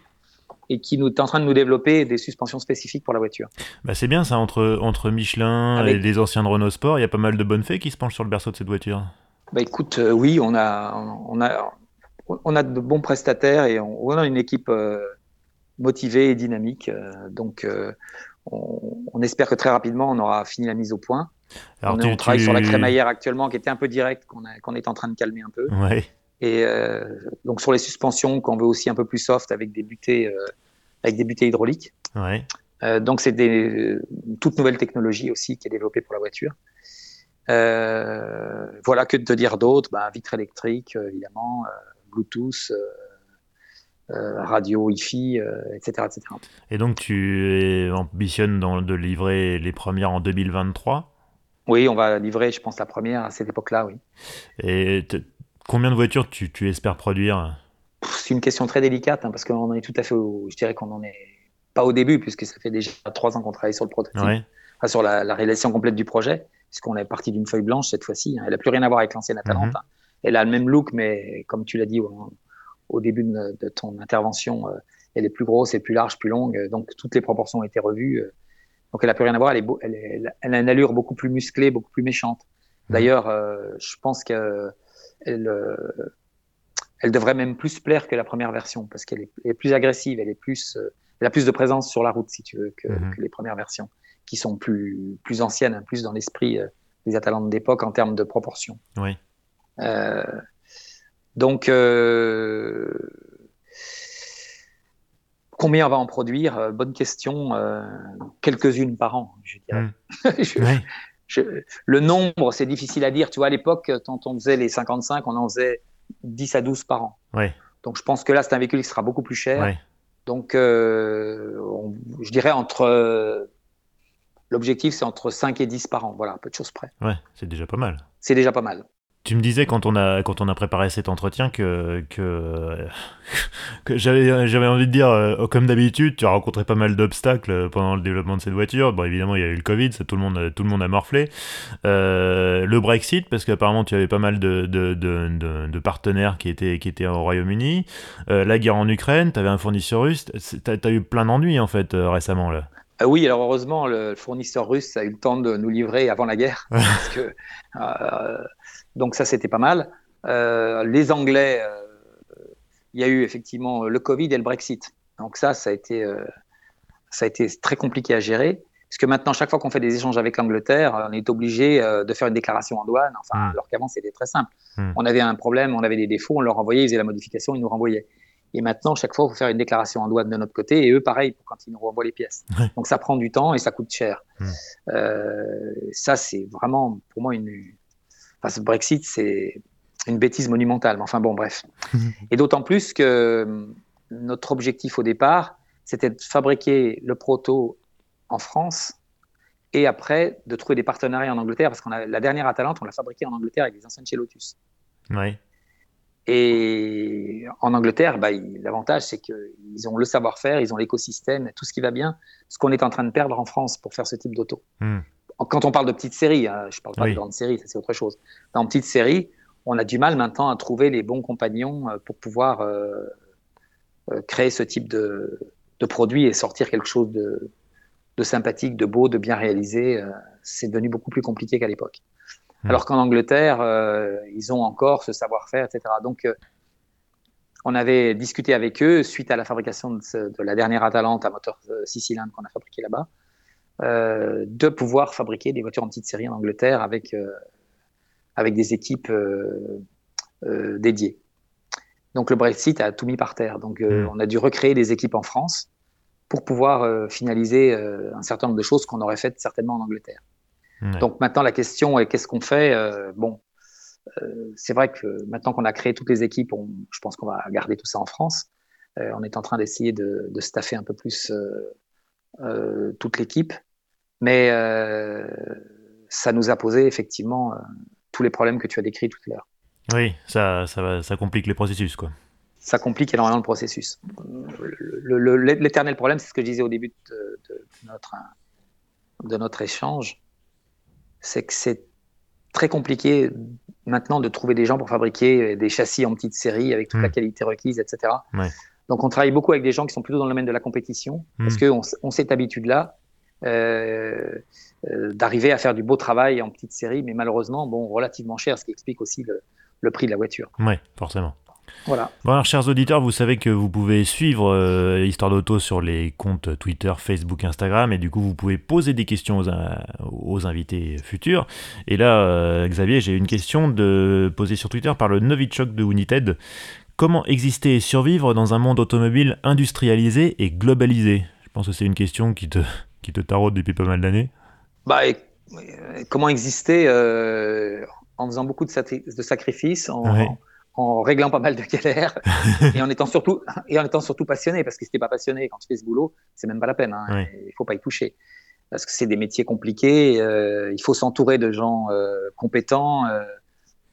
et qui nous, est en train de nous développer des suspensions spécifiques pour la voiture. Bah c'est bien ça, entre, entre Michelin et les anciens de Renault Sport, il y a pas mal de bonnes fées qui se penchent sur le berceau de cette voiture. Bah écoute, euh, oui, on a, on, a, on a de bons prestataires et on, a une équipe euh, motivée et dynamique. Euh, donc on, espère que très rapidement, on aura fini la mise au point. Alors, on, travaille sur la crémaillère actuellement, qui était un peu directe, qu'on est en train de calmer un peu. Et euh, donc sur les suspensions, qu'on veut aussi un peu plus soft, avec des butées, euh, avec des butées hydrauliques. Euh, donc c'est des toute nouvelle technologie aussi qui est développée pour la voiture. voilà que de te dire d'autres, bah, vitre électrique évidemment, Bluetooth. Radio, Wi-Fi, etc., etc. Et donc tu ambitionnes de livrer les premières en 2023 Oui, on va livrer, je pense, la première à cette époque-là, oui. Et Combien de voitures tu, espères produire? C'est une question très délicate hein, parce qu'on en est tout à fait, je dirais qu'on en est pas au début puisque ça fait déjà trois ans qu'on travaille sur le prototype, sur la, réalisation complète du projet, puisqu'on est parti d'une feuille blanche cette fois-ci. Hein. Elle n'a plus rien à voir avec l'ancienne Atalante. Mhm. Elle a le même look, mais comme tu l'as dit au, début de, ton intervention, euh, elle est plus grosse, et plus large, plus longue, donc toutes les proportions ont été revues. Euh. donc elle n'a plus rien à voir. Elle, est elle, a une allure beaucoup plus musclée, beaucoup plus méchante. Mhm. D'ailleurs, euh, je pense que elle, euh, elle devrait même plus plaire que la première version parce qu'elle est, plus agressive, elle est plus, euh, elle a plus de présence sur la route si tu veux que, mhm. les premières versions qui sont plus plus anciennes, hein, plus dans l'esprit euh, des Atalantes d'époque en termes de proportion. Oui. Donc Combien on va en produire? Bonne question. Quelques-unes par an, je dirais. Mhm. le nombre, c'est difficile à dire. Tu vois, à l'époque, quand on faisait les 55, on en faisait 10 à 12 par an. Donc, je pense que là, c'est un véhicule qui sera beaucoup plus cher. Donc, euh, je dirais entre. L'objectif, c'est entre 5 et 10 par an. Voilà, peu de choses près. Ouais, c'est déjà pas mal. C'est déjà pas mal. Tu me disais quand on a, quand on a préparé cet entretien que, que, j'avais, envie de dire, euh, comme d'habitude, tu as rencontré pas mal d'obstacles pendant le développement de cette voiture. Bon, évidemment, il y a eu le Covid, tout, le monde, tout le monde a morflé. Euh, le Brexit, parce qu'apparemment, tu avais pas mal de, de, de, de, partenaires qui étaient, qui étaient au Royaume-Uni. Euh, la guerre en Ukraine, tu avais un fournisseur russe. Tu as, eu plein d'ennuis, en fait, récemment, là. Oui, alors heureusement, le fournisseur russe a eu le temps de nous livrer avant la guerre. parce que donc ça, c'était pas mal. Euh, les Anglais, euh, il y a eu effectivement le Covid et le Brexit. Donc ça, ça a été, euh, ça a été très compliqué à gérer. Parce que maintenant, chaque fois qu'on fait des échanges avec l'Angleterre, on est obligé de faire une déclaration en douane. Enfin, hmm. alors qu'avant, c'était très simple. Hmm. On avait un problème, on avait des défauts, on leur envoyait, ils faisaient la modification, ils nous renvoyaient. Et maintenant, chaque fois, il faut faire une déclaration en douane de notre côte et eux, pareil, quand ils nous renvoient les pièces. Donc ça prend du temps et ça coûte cher. Hmm. ça, c'est vraiment pour moi une, Enfin, ce Brexit, c'est une bêtise monumentale. enfin bon, bref. Et d'autant plus que euh, notre objectif au départ, c'était de fabriquer le proto en France et après de trouver des partenariats en Angleterre, parce a la dernière Atalante, on l'a fabriquée en Angleterre avec des anciens chez Lotus. Oui. Et en Angleterre, bah, l'avantage, c'est qu'ils ont le savoir-faire, ils ont l'écosystème, tout ce qui va bien, ce qu'on est en train de perdre en France pour faire ce type d'auto. Hmm quand on parle de petites séries, hein, je ne parle pas de grandes séries, ça c'est autre chose. Dans petites séries, on a du mal maintenant à trouver les bons compagnons euh, pour pouvoir euh, euh, créer ce type de, de, produit et sortir quelque chose de, de, sympathique, de beau, de bien réalisé. c'est devenu beaucoup plus compliqué qu'à l'époque. Hmm. Alors qu'en Angleterre, ils ont encore ce savoir-faire, etc. Donc, on avait discuté avec eux suite à la fabrication de, de la dernière Atalante à moteur 6 cylindres qu'on a fabriqué là-bas. Euh, de pouvoir fabriquer des voitures en petite série en Angleterre avec, euh, avec des équipes euh, dédiées. Donc le Brexit a tout mis par terre. Donc hmm. on a dû recréer des équipes en France pour pouvoir finaliser un certain nombre de choses qu'on aurait faites certainement en Angleterre. Donc maintenant la question est qu'est-ce qu'on fait Bon, c'est vrai que maintenant qu'on a créé toutes les équipes, je pense qu'on va garder tout ça en France. on est en train d'essayer de, de, staffer un peu plus toute l'équipe. Mais euh, ça nous a posé effectivement euh, tous les problèmes que tu as décrits tout à l'heure. Oui, ça, ça, complique les processus, quoi. Ça complique énormément le processus. L'éternel problème, c'est ce que je disais au début de, notre, de notre échange, c'est que c'est très compliqué maintenant de trouver des gens pour fabriquer des châssis en petite série avec toute la hmm. qualité requise, etc. Donc on travaille beaucoup avec des gens qui sont plutôt dans le domaine de la compétition, parce hmm. qu'on on cette habitude-là. Euh, euh, d'arriver à faire du beau travail en petite série, mais malheureusement, bon, relativement cher, ce qui explique aussi le, prix de la voiture. Oui, forcément. Voilà. Bon alors, chers auditeurs, vous savez que vous pouvez suivre euh, Histoire d'Auto sur les comptes Twitter, Facebook, Instagram, et du coup, vous pouvez poser des questions aux, invités futurs. Et là, euh, Xavier, j'ai une question de, posée sur Twitter par le Novichok de United. Comment exister et survivre dans un monde automobile industrialisé et globalisé? Je pense que c'est une question qui te, qui te taraude depuis pas mal d'années. Bah, comment exister euh, en faisant beaucoup de, de sacrifices, en, en réglant pas mal de galères et en étant surtout et en étant surtout passionné parce que si t'es pas passionné quand tu fais ce boulot c'est même pas la peine hein, il faut pas y toucher. Parce que c'est des métiers compliqués euh, il faut s'entourer de gens euh, compétents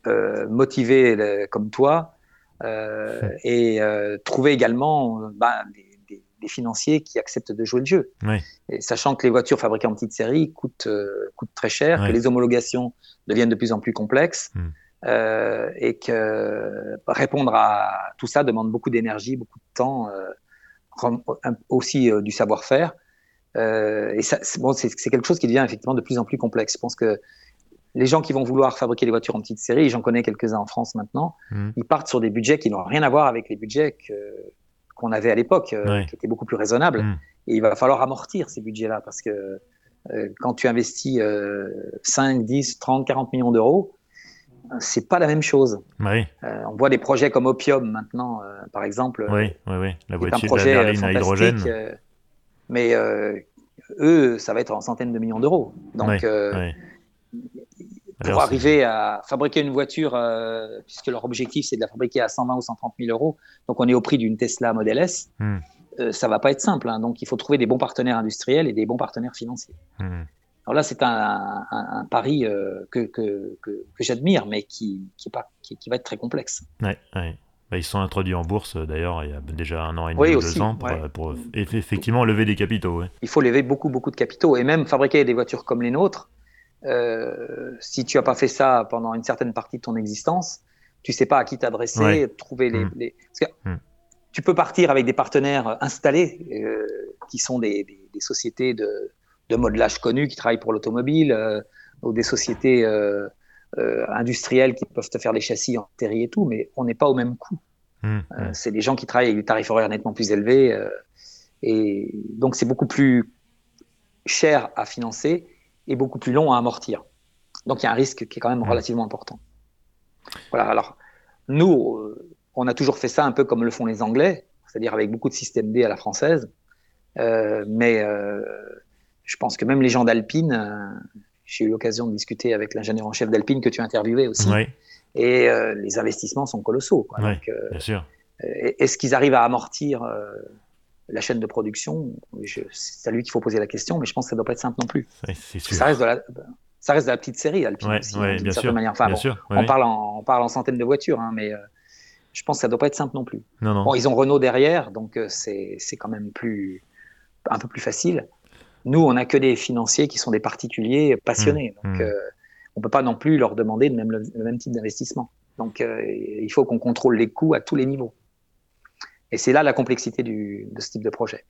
euh, motivés comme toi et trouver également bah, des, des, financiers qui acceptent de jouer le jeu. Et sachant que les voitures fabriquées en petite série coûtent coûtent très cher que les homologations deviennent de plus en plus complexes hmm. Euh, et que répondre à tout ça demande beaucoup d'énergie, beaucoup de temps, euh, aussi euh, du savoir-faire. et ça, c'est, bon, c'est, quelque chose qui devient effectivement de plus en plus complexe. Je pense que les gens qui vont vouloir fabriquer des voitures en petite série, j'en connais quelques-uns en France maintenant, mmh. ils partent sur des budgets qui n'ont rien à voir avec les budgets qu'on avait à l'époque, qui étaient beaucoup plus raisonnables. Mmh. Et il va falloir amortir ces budgets-là parce que quand tu investis 5, 10, 30, 40 millions d'euros, c'est pas la même chose. Oui. Euh, on voit des projets comme Opium maintenant, euh, par exemple. Oui, oui, oui. La voiture, un projet la berline à hydrogène. Euh, mais eux, ça va être en centaines de millions d'euros. Donc, pour arriver à fabriquer une voiture, puisque leur objectif c'est de la fabriquer à 120 ou 130 000 euros, donc on est au prix d'une Tesla Model S. Hmm. ça va pas être simple, hein. donc il faut trouver des bons partenaires industriels et des bons partenaires financiers. Hmm. Alors là, c'est un, pari euh, que, que, que, j'admire, mais qui, qui, pas, qui, va être très complexe. Ouais, ouais. Bah, ils sont introduits en bourse euh, d'ailleurs il y a déjà un an et demi, ou deux ans, pour, euh, effectivement lever des capitaux. Il faut lever beaucoup, beaucoup de capitaux. Et même fabriquer des voitures comme les nôtres, si tu n'as pas fait ça pendant une certaine partie de ton existence, tu sais pas à qui t'adresser, trouver les. Hmm. Parce que hmm. Tu peux partir avec des partenaires installés, qui sont des, des sociétés de, de modelage connus qui travaillent pour l'automobile, euh, ou des sociétés euh, euh, industrielles qui peuvent te faire des châssis en terre et tout, mais on n'est pas au même coût. Mmh, mmh. c'est des gens qui travaillent avec des tarifs horaires nettement plus élevés, et donc c'est beaucoup plus cher à financer et beaucoup plus long à amortir. Donc il y a un risque qui est quand même mmh. relativement important. Voilà, alors nous, on a toujours fait ça un peu comme le font les Anglais, c'est-à-dire avec beaucoup de systèmes D à la française. Euh, mais euh, je pense que même les gens d'Alpine, euh, j'ai eu l'occasion de discuter avec l'ingénieur en chef d'Alpine que tu as interviewé aussi. Et euh, les investissements sont colossaux. Quoi. Euh, bien sûr. Est-ce qu'ils arrivent à amortir la chaîne de production C'est à lui qu'il faut poser la question, mais je pense que ça ne doit pas être simple non plus. Ça reste de la, ça reste de la petite série, Alpine aussi, hein, d'une certaine manière. Enfin, on, parle en, on parle en centaines de voitures, hein, mais je pense que ça ne doit pas être simple non plus. Non, non. Bon, ils ont Renault derrière, donc c'est quand même plus, un peu plus facile. Nous, on n'a que des financiers qui sont des particuliers passionnés. Mmh. Donc. Euh, on ne peut pas non plus leur demander le même, le même type d'investissement. Donc, euh, il faut qu'on contrôle les coûts à tous les niveaux. Et c'est là la complexité du, de ce type de projet.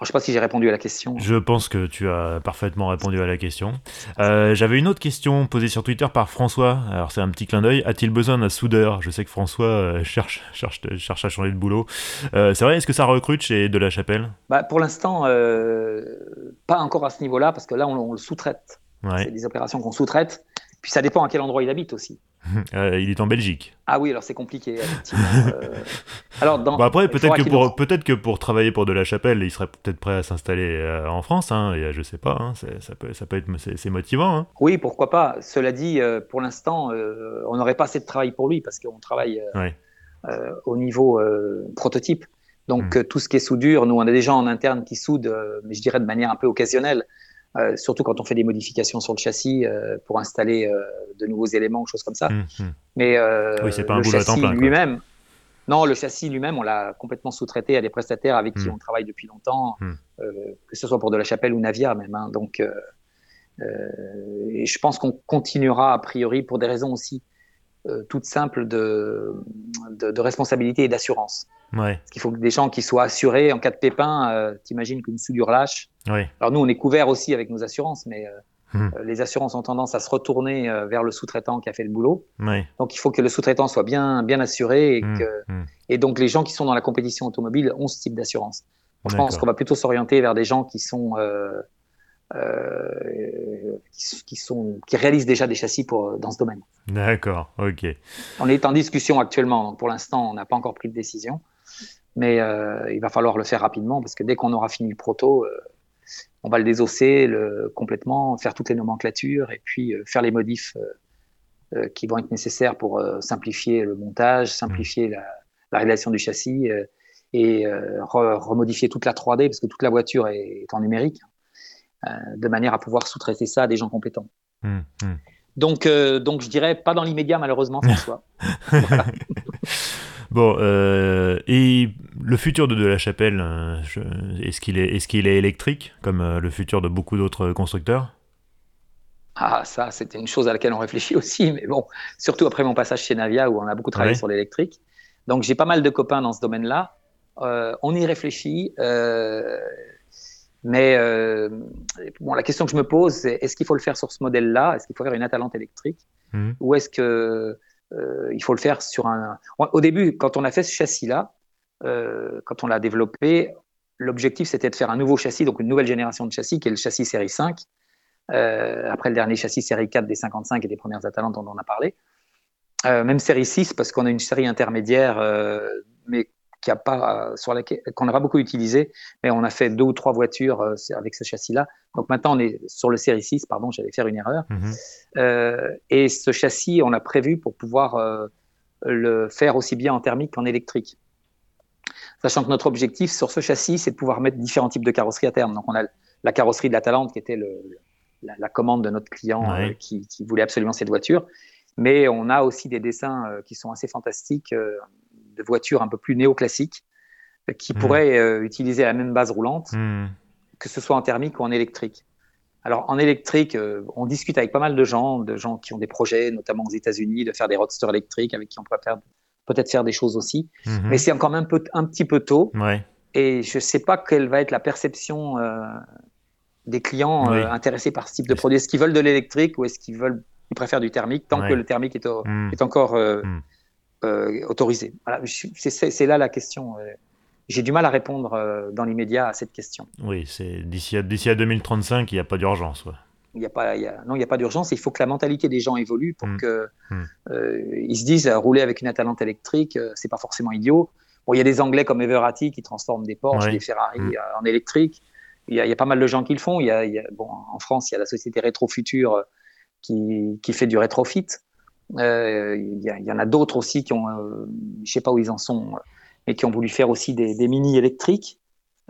Je ne sais pas si j'ai répondu à la question. Je pense que tu as parfaitement répondu à la question. Euh, j'avais une autre question posée sur Twitter par François. Alors c'est un petit clin d'œil. A-t-il besoin d'un soudeur? Je sais que François euh, cherche, cherche, cherche à changer de boulot. Euh, c'est vrai, est-ce que ça recrute chez De La Chapelle bah, Pour l'instant, pas encore à ce niveau-là, parce que là, on, le sous-traite. C'est des opérations qu'on sous-traite. Puis ça dépend à quel endroit il habite aussi. Euh, il est en Belgique. Ah oui, alors c'est compliqué. Euh, alors dans... après, peut-être que, pour, peut-être que pour travailler pour De La Chapelle, il serait peut-être prêt à s'installer euh, en France. Hein, et, je sais pas, hein, ça, peut, ça peut être c'est motivant. Hein. Oui, pourquoi pas. Cela dit, pour l'instant, on n'aurait pas assez de travail pour lui parce qu'on travaille au niveau prototype. Donc hmm. tout ce qui est soudure, nous on a des gens en interne qui soudent, mais je dirais de manière un peu occasionnelle. Euh, surtout quand on fait des modifications sur le châssis euh, pour installer euh, de nouveaux éléments ou choses comme ça. Mmh, mmh. Mais oui, c'est pas un le châssis lui-même, non, le châssis lui-même, on l'a complètement sous-traité à des prestataires avec qui mmh. on travaille depuis longtemps, que ce soit pour de la Chapelle ou Navia même. Hein. donc, et je pense qu'on continuera a priori pour des raisons aussi toutes simples de, de, de responsabilité et d'assurance. Ouais. Parce qu'il faut que des gens qui soient assurés en cas de pépin. T'imagines qu'une soudure lâche. Alors nous, on est couvert aussi avec nos assurances, mais euh, Mmh. les assurances ont tendance à se retourner vers le sous-traitant qui a fait le boulot. Donc il faut que le sous-traitant soit bien, bien assuré et, mmh. et donc les gens qui sont dans la compétition automobile ont ce type d'assurance. Je pense qu'on va plutôt s'orienter vers des gens qui sont euh, qui, sont, qui réalisent déjà des châssis pour, dans ce domaine. D'accord, ok. On est en discussion actuellement, donc pour l'instant, on n'a pas encore pris de décision, mais euh, il va falloir le faire rapidement parce que dès qu'on aura fini le proto, euh, on va le désosser le, complètement, faire toutes les nomenclatures et puis faire les modifs qui vont être nécessaires pour simplifier le montage, simplifier la, la, réalisation du châssis et remodifier toute la 3D parce que toute la voiture est en numérique. Euh, de manière à pouvoir sous-traiter ça à des gens compétents. Hum, hum. Donc, euh, donc, je dirais pas dans l'immédiat, malheureusement, François. bon, euh, et le futur de De La Chapelle, est-ce qu'il est, est, qu'il est électrique, comme le futur de beaucoup d'autres constructeurs? Ah, ça, c'était une chose à laquelle on réfléchit aussi, mais bon, surtout après mon passage chez Navia où on a beaucoup travaillé sur l'électrique. Donc, j'ai pas mal de copains dans ce domaine-là. on y réfléchit. Mais euh, bon, la question que je me pose, c'est est-ce qu'il faut le faire sur ce modèle-là? Est-ce qu'il faut faire une Atalante électrique? Mmh. Ou est-ce que euh, il faut le faire sur un. Au début, quand on a fait ce châssis-là, euh, quand on l'a développé, l'objectif c'était de faire un nouveau châssis, donc une nouvelle génération de châssis, qui est le châssis série 5. Euh, après le dernier châssis série 4 des 55 et des premières Atalantes dont on a parlé. Même série 6, parce qu'on a une série intermédiaire, mais qui a pas, sur qu'on n'a pas beaucoup utilisé, mais on a fait deux ou trois voitures euh, avec ce châssis-là. Donc maintenant, on est sur le série 6, pardon, j'allais faire une erreur. Mhm. Euh, et ce châssis, on l'a prévu pour pouvoir euh, le faire aussi bien en thermique qu'en électrique. Sachant que notre objectif sur ce châssis, c'est de pouvoir mettre différents types de carrosseries à terme. Donc on a la carrosserie de la Talente, qui était le, la, commande de notre client qui, qui, voulait absolument cette voiture. Mais on a aussi des dessins qui sont assez fantastiques de voitures un peu plus néoclassiques euh, qui hmm. pourraient euh, utiliser la même base roulante, hmm. que ce soit en thermique ou en électrique. Alors en électrique, euh, on discute avec pas mal de gens, de gens qui ont des projets, notamment aux États-Unis, de faire des roadsters électriques avec qui on pourrait peut-être faire des choses aussi. Hmm. Mais c'est encore un, peu, un petit peu tôt. Et je ne sais pas quelle va être la perception des clients intéressés par ce type de produit. Est-ce qu'ils veulent de l'électrique ou est-ce qu'ils veulent, ils préfèrent du thermique tant que le thermique est, est encore euh, autorisé. c'est là la question. Euh. J'ai du mal à répondre euh, dans l'immédiat à cette question. Oui, c'est d'ici à, à 2035, il n'y a pas d'urgence. Il y a pas, non, il n'y a pas d'urgence. Il faut que la mentalité des gens évolue pour mm. que mm. ils se disent rouler avec une Atalante électrique, c'est pas forcément idiot. Bon, il y a des Anglais comme Everati qui transforment des Porsche, des Ferrari mm. en électrique. Il y, a, il y, a, pas mal de gens qui le font. Il y a, bon, en France, il y a la société Rétrofuture qui, qui fait du rétrofit. Euh, il y, en a d'autres aussi qui ont, euh, je sais pas où ils en sont, mais qui ont voulu faire aussi des, mini électriques.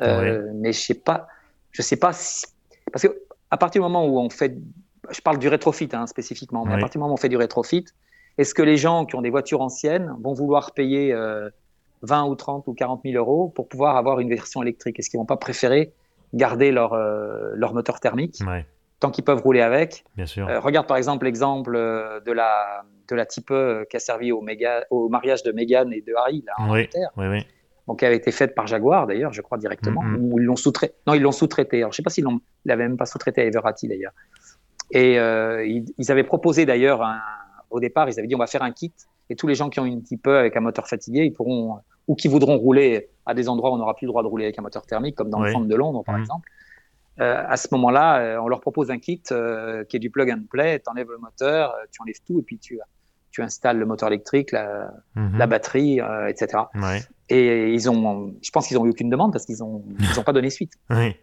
Euh, mais je sais pas, je sais pas si, parce que à partir du moment où on fait, je parle du rétrofit hein, spécifiquement, mais à partir du moment où on fait du rétrofit, est-ce que les gens qui ont des voitures anciennes vont vouloir payer 20 ou 30 ou 40 000 euros pour pouvoir avoir une version électrique? Est-ce qu'ils vont pas préférer garder leur, leur moteur thermique? Tant qu'ils peuvent rouler avec. Bien sûr. Euh, regarde par exemple l'exemple euh, de la, de la Type E qui a servi au, méga, au mariage de Meghan et de Harry là, en oui, Oui, oui. Donc, qui avait été faite par Jaguar d'ailleurs, je crois directement, ou ils l'ont sous-traité. Non, ils l'ont sous-traité. Alors, je sais pas s'ils l'avaient même pas sous-traité à Everati d'ailleurs. Et euh, ils, avaient proposé d'ailleurs, au départ, ils avaient dit on va faire un kit et tous les gens qui ont une Type E avec un moteur fatigué, ils pourront, ou qui voudront rouler à des endroits où on n'aura plus le droit de rouler avec un moteur thermique, comme dans le centre de Londres par mhm. exemple, euh, à ce moment-là, euh, on leur propose un kit euh, qui est du plug and play. Tu enlèves le moteur, tu enlèves tout et puis tu, tu installes le moteur électrique, la, mhm. la batterie, etc. Et ils ont, je pense qu'ils n'ont eu aucune demande parce qu'ils n'ont ils ont pas donné suite. Oui.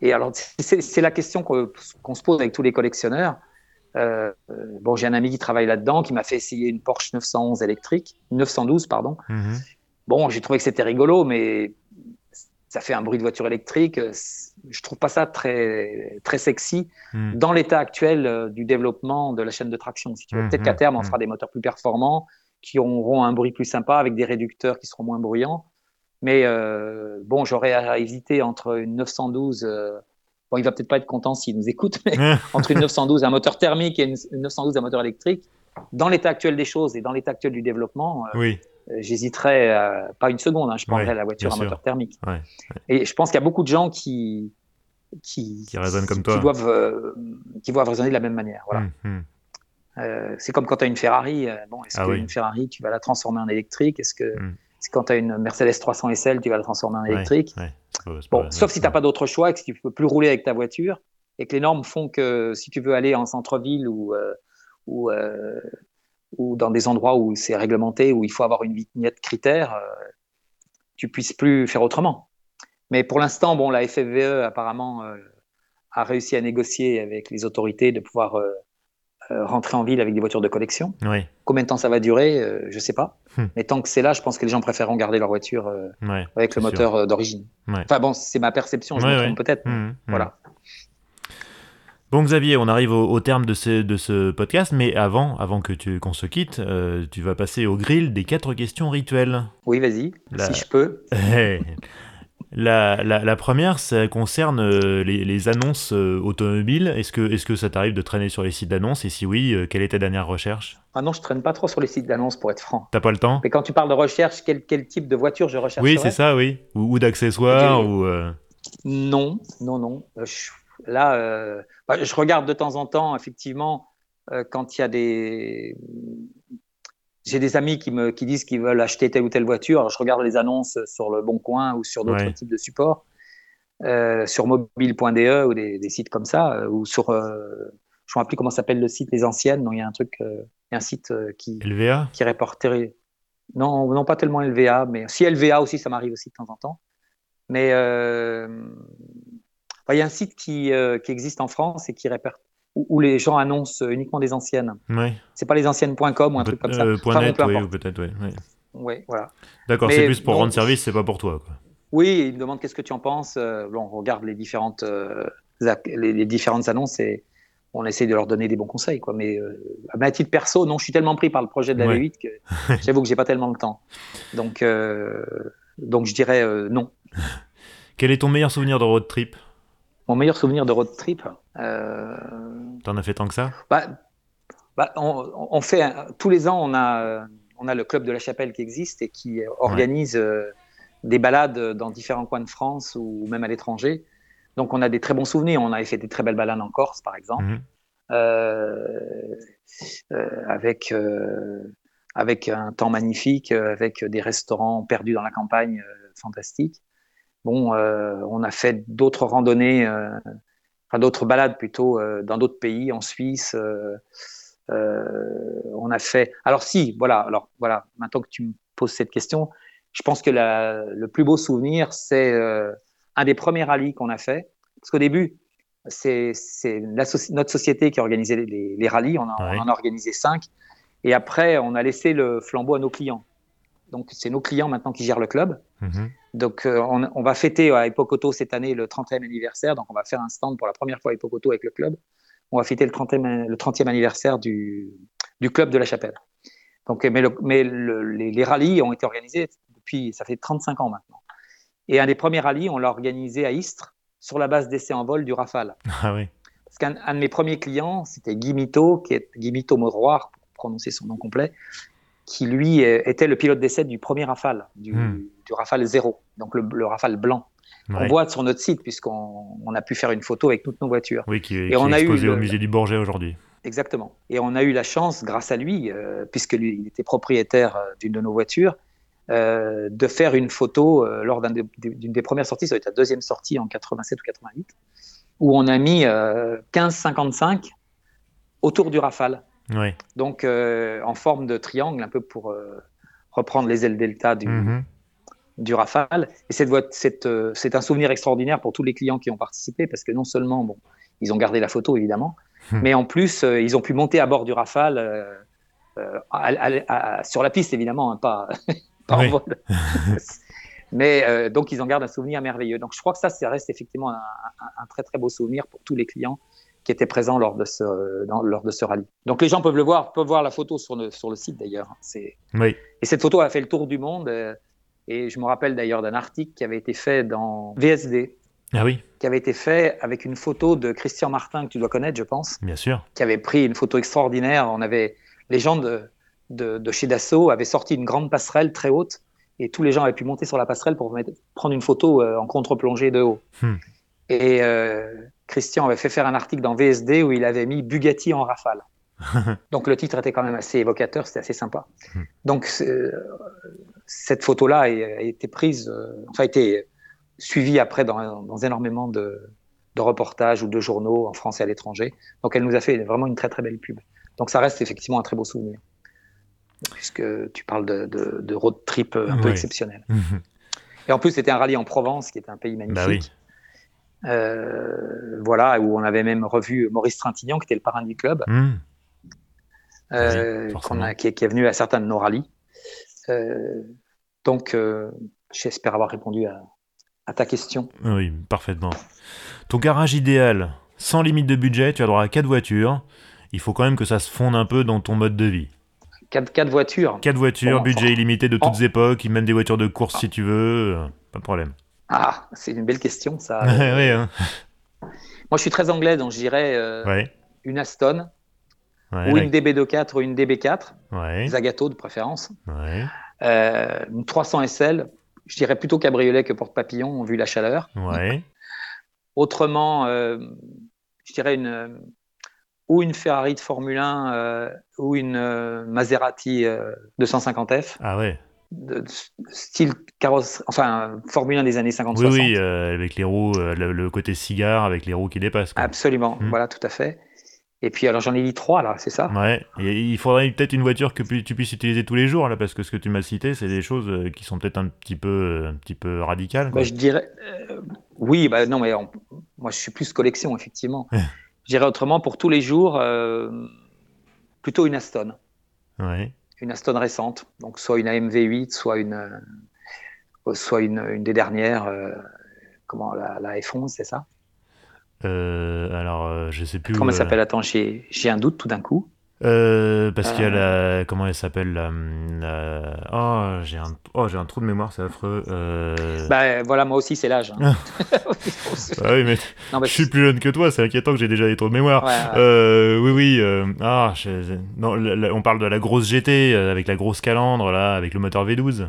Et alors, c'est la question qu'on se pose avec tous les collectionneurs. Bon, j'ai un ami qui travaille là-dedans, qui m'a fait essayer une Porsche 911 électrique, 912 pardon. Mhm. Bon, j'ai trouvé que c'était rigolo, mais ça fait un bruit de voiture électrique. Je trouve pas ça très, très sexy hmm. dans l'état actuel euh, du développement de la chaîne de traction. Si tu veux. Hmm, Peut-être qu'à hmm, terme, on fera des moteurs plus performants qui auront un bruit plus sympa avec des réducteurs qui seront moins bruyants. Mais euh, bon, j'aurais à hésiter entre une 912. Euh, bon, il va peut-être pas être content s'il nous écoute, mais entre une 912 un moteur thermique et une, 912 un moteur électrique, dans l'état actuel des choses et dans l'état actuel du développement, oui. Euh, j'hésiterais pas une seconde, hein, je prendrais la voiture à moteur thermique. Et je pense qu'il y a beaucoup de gens qui, qui, qui résonnent comme toi. Qui doivent, qui doivent résonner de la même manière. Voilà. Hum, hum. Euh, c'est comme quand tu as une Ferrari. bon, est-ce ah qu'une Ferrari, tu vas la transformer en électrique? Est-ce que hum. quand tu as une Mercedes 300 SL, tu vas la transformer en électrique? bon, Sauf si tu n'as pas d'autre choix et que tu ne peux plus rouler avec ta voiture et que les normes font que si tu veux aller en centre-ville ou, ou, ou dans des endroits où c'est réglementé, où il faut avoir une vignette critère, tu puisses plus faire autrement. Mais pour l'instant, bon, la FFVE apparemment euh, a réussi à négocier avec les autorités de pouvoir euh, euh, rentrer en ville avec des voitures de collection. Combien de temps ça va durer, je ne sais pas. Hum. Mais tant que c'est là, je pense que les gens préfèrent garder leur voiture avec le moteur d'origine. Enfin bon, c'est ma perception, je me trompe peut-être. Hum, hum. Voilà. Bon Xavier, on arrive au, terme de ce, de ce, podcast, mais avant, avant que tu qu'on se quitte, euh, tu vas passer au grill des quatre questions rituelles. Oui, vas-y, si je peux. la, la, la, première, ça concerne euh, les, les annonces euh, automobiles. Est-ce que, est-ce que ça t'arrive de traîner sur les sites d'annonces? Et si oui, quelle est ta dernière recherche? Ah non, je traîne pas trop sur les sites d'annonces pour être franc. T'as pas le temps? Mais quand tu parles de recherche, quel, quel type de voiture je recherche Oui, c'est ça, oui. Ou, d'accessoires ou... Non, non, non. Je Là, euh, bah, je regarde de temps en temps, effectivement, euh, quand il y a des. J'ai des amis qui me qui disent qu'ils veulent acheter telle ou telle voiture. Alors, je regarde les annonces sur le Bon Coin ou sur d'autres types de supports, euh, sur mobile.de ou des, sites comme ça, ou sur. je ne me rappelle plus comment s'appelle le site Les Anciennes. Non, il y a un truc, il y a un site qui. LVA Qui réporterait. Non, non, pas tellement LVA, mais si LVA aussi, ça m'arrive aussi de temps en temps. Mais il y a un site qui, euh, qui, existe en France et qui répertoire où, les gens annoncent uniquement des anciennes. Ouais. C'est pas les anciennes.com ou un truc comme ça. Euh, net, oui, peut-être, oui. Voilà. D'accord, c'est plus pour rendre service, c'est pas pour toi. Quoi. Oui, ils me demandent qu'est-ce que tu en penses. Euh, on regarde les différentes, les, différentes annonces et on essaie de leur donner des bons conseils. Quoi. Mais à titre perso, non, je suis tellement pris par le projet de la V8 que j'avoue que j'ai pas tellement le temps. Donc, donc je dirais non. Quel est ton meilleur souvenir de road trip? Mon meilleur souvenir de road trip. Euh... T'en as fait tant que ça? bah, bah on, fait tous les ans, on a, on a le club de la Chapelle qui existe et qui organise euh, des balades dans différents coins de France ou même à l'étranger. Donc on a des très bons souvenirs. On avait fait des très belles balades en Corse, par exemple, mhm. euh, euh, avec avec un temps magnifique, avec des restaurants perdus dans la campagne fantastiques. Bon, euh, on a fait d'autres randonnées, euh, enfin d'autres balades plutôt euh, dans d'autres pays, en Suisse. on a fait. Alors si, voilà. Alors voilà. Maintenant que tu me poses cette question, je pense que le plus beau souvenir, c'est un des premiers rallyes qu'on a fait. Parce qu'au début, c'est notre société qui a organisé les, rallyes. On, on en a organisé cinq. Et après, on a laissé le flambeau à nos clients. Donc, c'est nos clients maintenant qui gèrent le club. Mhm. Donc, euh, on, va fêter à Epocoto cette année le 30e anniversaire. Donc, on va faire un stand pour la première fois à Epocoto avec le club. On va fêter le 30e, le 30e anniversaire du, du, club de la Chapelle. Donc, mais, mais les, les, rallyes ont été organisés depuis, ça fait 35 ans maintenant. Et un des premiers rallyes, on l'a organisé à Istres sur la base d'essai en vol du Rafale. Ah oui. Parce qu'un de mes premiers clients, c'était Guy Mito, qui est Guy Mito pour prononcer son nom complet, qui lui était le pilote d'essai du premier Rafale, du, hmm. Rafale 0, donc le, Rafale blanc. On voit sur notre site, puisqu'on a pu faire une photo avec toutes nos voitures. Oui, qui est, on a exposé au musée du Bourget aujourd'hui. Exactement. Et on a eu la chance, grâce à lui, euh, puisque lui il était propriétaire euh, d'une de nos voitures, euh, de faire une photo lors d'une des premières sorties, ça va être la deuxième sortie en 87 ou 88, où on a mis 15-55 autour du Rafale. Donc, euh, en forme de triangle, un peu pour euh, reprendre les ailes delta du, mhm. du Rafale. Et cette, euh, c'est un souvenir extraordinaire pour tous les clients qui ont participé, parce que non seulement, bon, ils ont gardé la photo, évidemment, hmm. mais en plus, ils ont pu monter à bord du Rafale, sur la piste, évidemment, hein, pas, en vol. mais donc, ils en gardent un souvenir merveilleux. Donc, je crois que ça, ça reste effectivement un, un très, très beau souvenir pour tous les clients qui était présent lors de ce, lors de ce rallye. Donc les gens peuvent le voir, peuvent voir la photo sur le, sur le site d'ailleurs. Oui. Et cette photo a fait le tour du monde. Euh, et je me rappelle d'ailleurs d'un article qui avait été fait dans VSD. Ah oui. Qui avait été fait avec une photo de Christian Martin, que tu dois connaître, je pense. Bien sûr. Qui avait pris une photo extraordinaire. On avait, les gens de, de, chez Dassault avaient sorti une grande passerelle très haute et tous les gens avaient pu monter sur la passerelle pour prendre une photo euh, en contre-plongée de haut. Hmm. Et Christian avait fait faire un article dans VSD où il avait mis Bugatti en rafale. Donc le titre était quand même assez évocateur, c'était assez sympa. Hmm. Donc cette photo-là a, été prise, enfin a été suivie après dans, dans énormément de, de reportages ou de journaux en France et à l'étranger. Donc elle nous a fait vraiment une très très belle pub. Donc ça reste effectivement un très beau souvenir. Puisque tu parles de, road trip un peu exceptionnel. et en plus, c'était un rallye en Provence, qui est un pays bah magnifique. Euh, voilà, où on avait même revu Maurice Trintignant, qui était le parrain du club, mmh. euh, qui, est venu à certains de nos rallyes. Euh, donc, j'espère avoir répondu à, à ta question. Oui, parfaitement. Ton garage idéal, sans limite de budget, tu as droit à 4 voitures. Il faut quand même que ça se fonde un peu dans ton mode de vie. 4, voitures 4 voitures, budget illimité de toutes époques, même des voitures de course si tu veux, pas de problème. Ah, c'est une belle question ça. oui, hein. Moi je suis très anglais, donc je dirais euh, une Aston, ou une DB24 ou une DB4, Zagato de préférence. Euh, une 300 SL, je dirais plutôt cabriolet que porte-papillon, vu la chaleur. Ouais. Autrement, euh, je dirais une, ou une Ferrari de Formule 1 euh, ou une Maserati 250F. Ah ouais. De, style carrosse, enfin Formule 1 des années 50-60. Oui, oui avec les roues, le, côté cigare, avec les roues qui dépassent. Absolument, hmm. voilà, tout à fait. Et puis alors j'en ai dit trois là, c'est ça? Ouais. Et il faudrait peut-être une voiture que tu puisses utiliser tous les jours là, parce que ce que tu m'as cité, c'est des choses euh, qui sont peut-être un petit peu, un petit peu radicales. Bah, je dirais, euh, oui, bah non, mais moi je suis plus collection effectivement. je dirais autrement pour tous les jours, euh, plutôt une Aston. Ouais. Une Aston récente, donc soit une AMV 8, soit une, soit une, une des dernières, comment la, la F11, c'est ça? Euh, alors, euh, je sais plus. Comment elle euh, s'appelle? Attends, j'ai un doute tout d'un coup. Parce qu'il y a la. Comment elle s'appelle Oh, j'ai un... Oh, un trou de mémoire, c'est affreux. Bah voilà, moi aussi, c'est l'âge. Hein. Ah oui, mais je suis plus jeune que toi, c'est inquiétant que j'ai déjà des trous de mémoire. oui, oui. Ah, non, on parle de la grosse GT avec la grosse calandre, là, avec le moteur V12.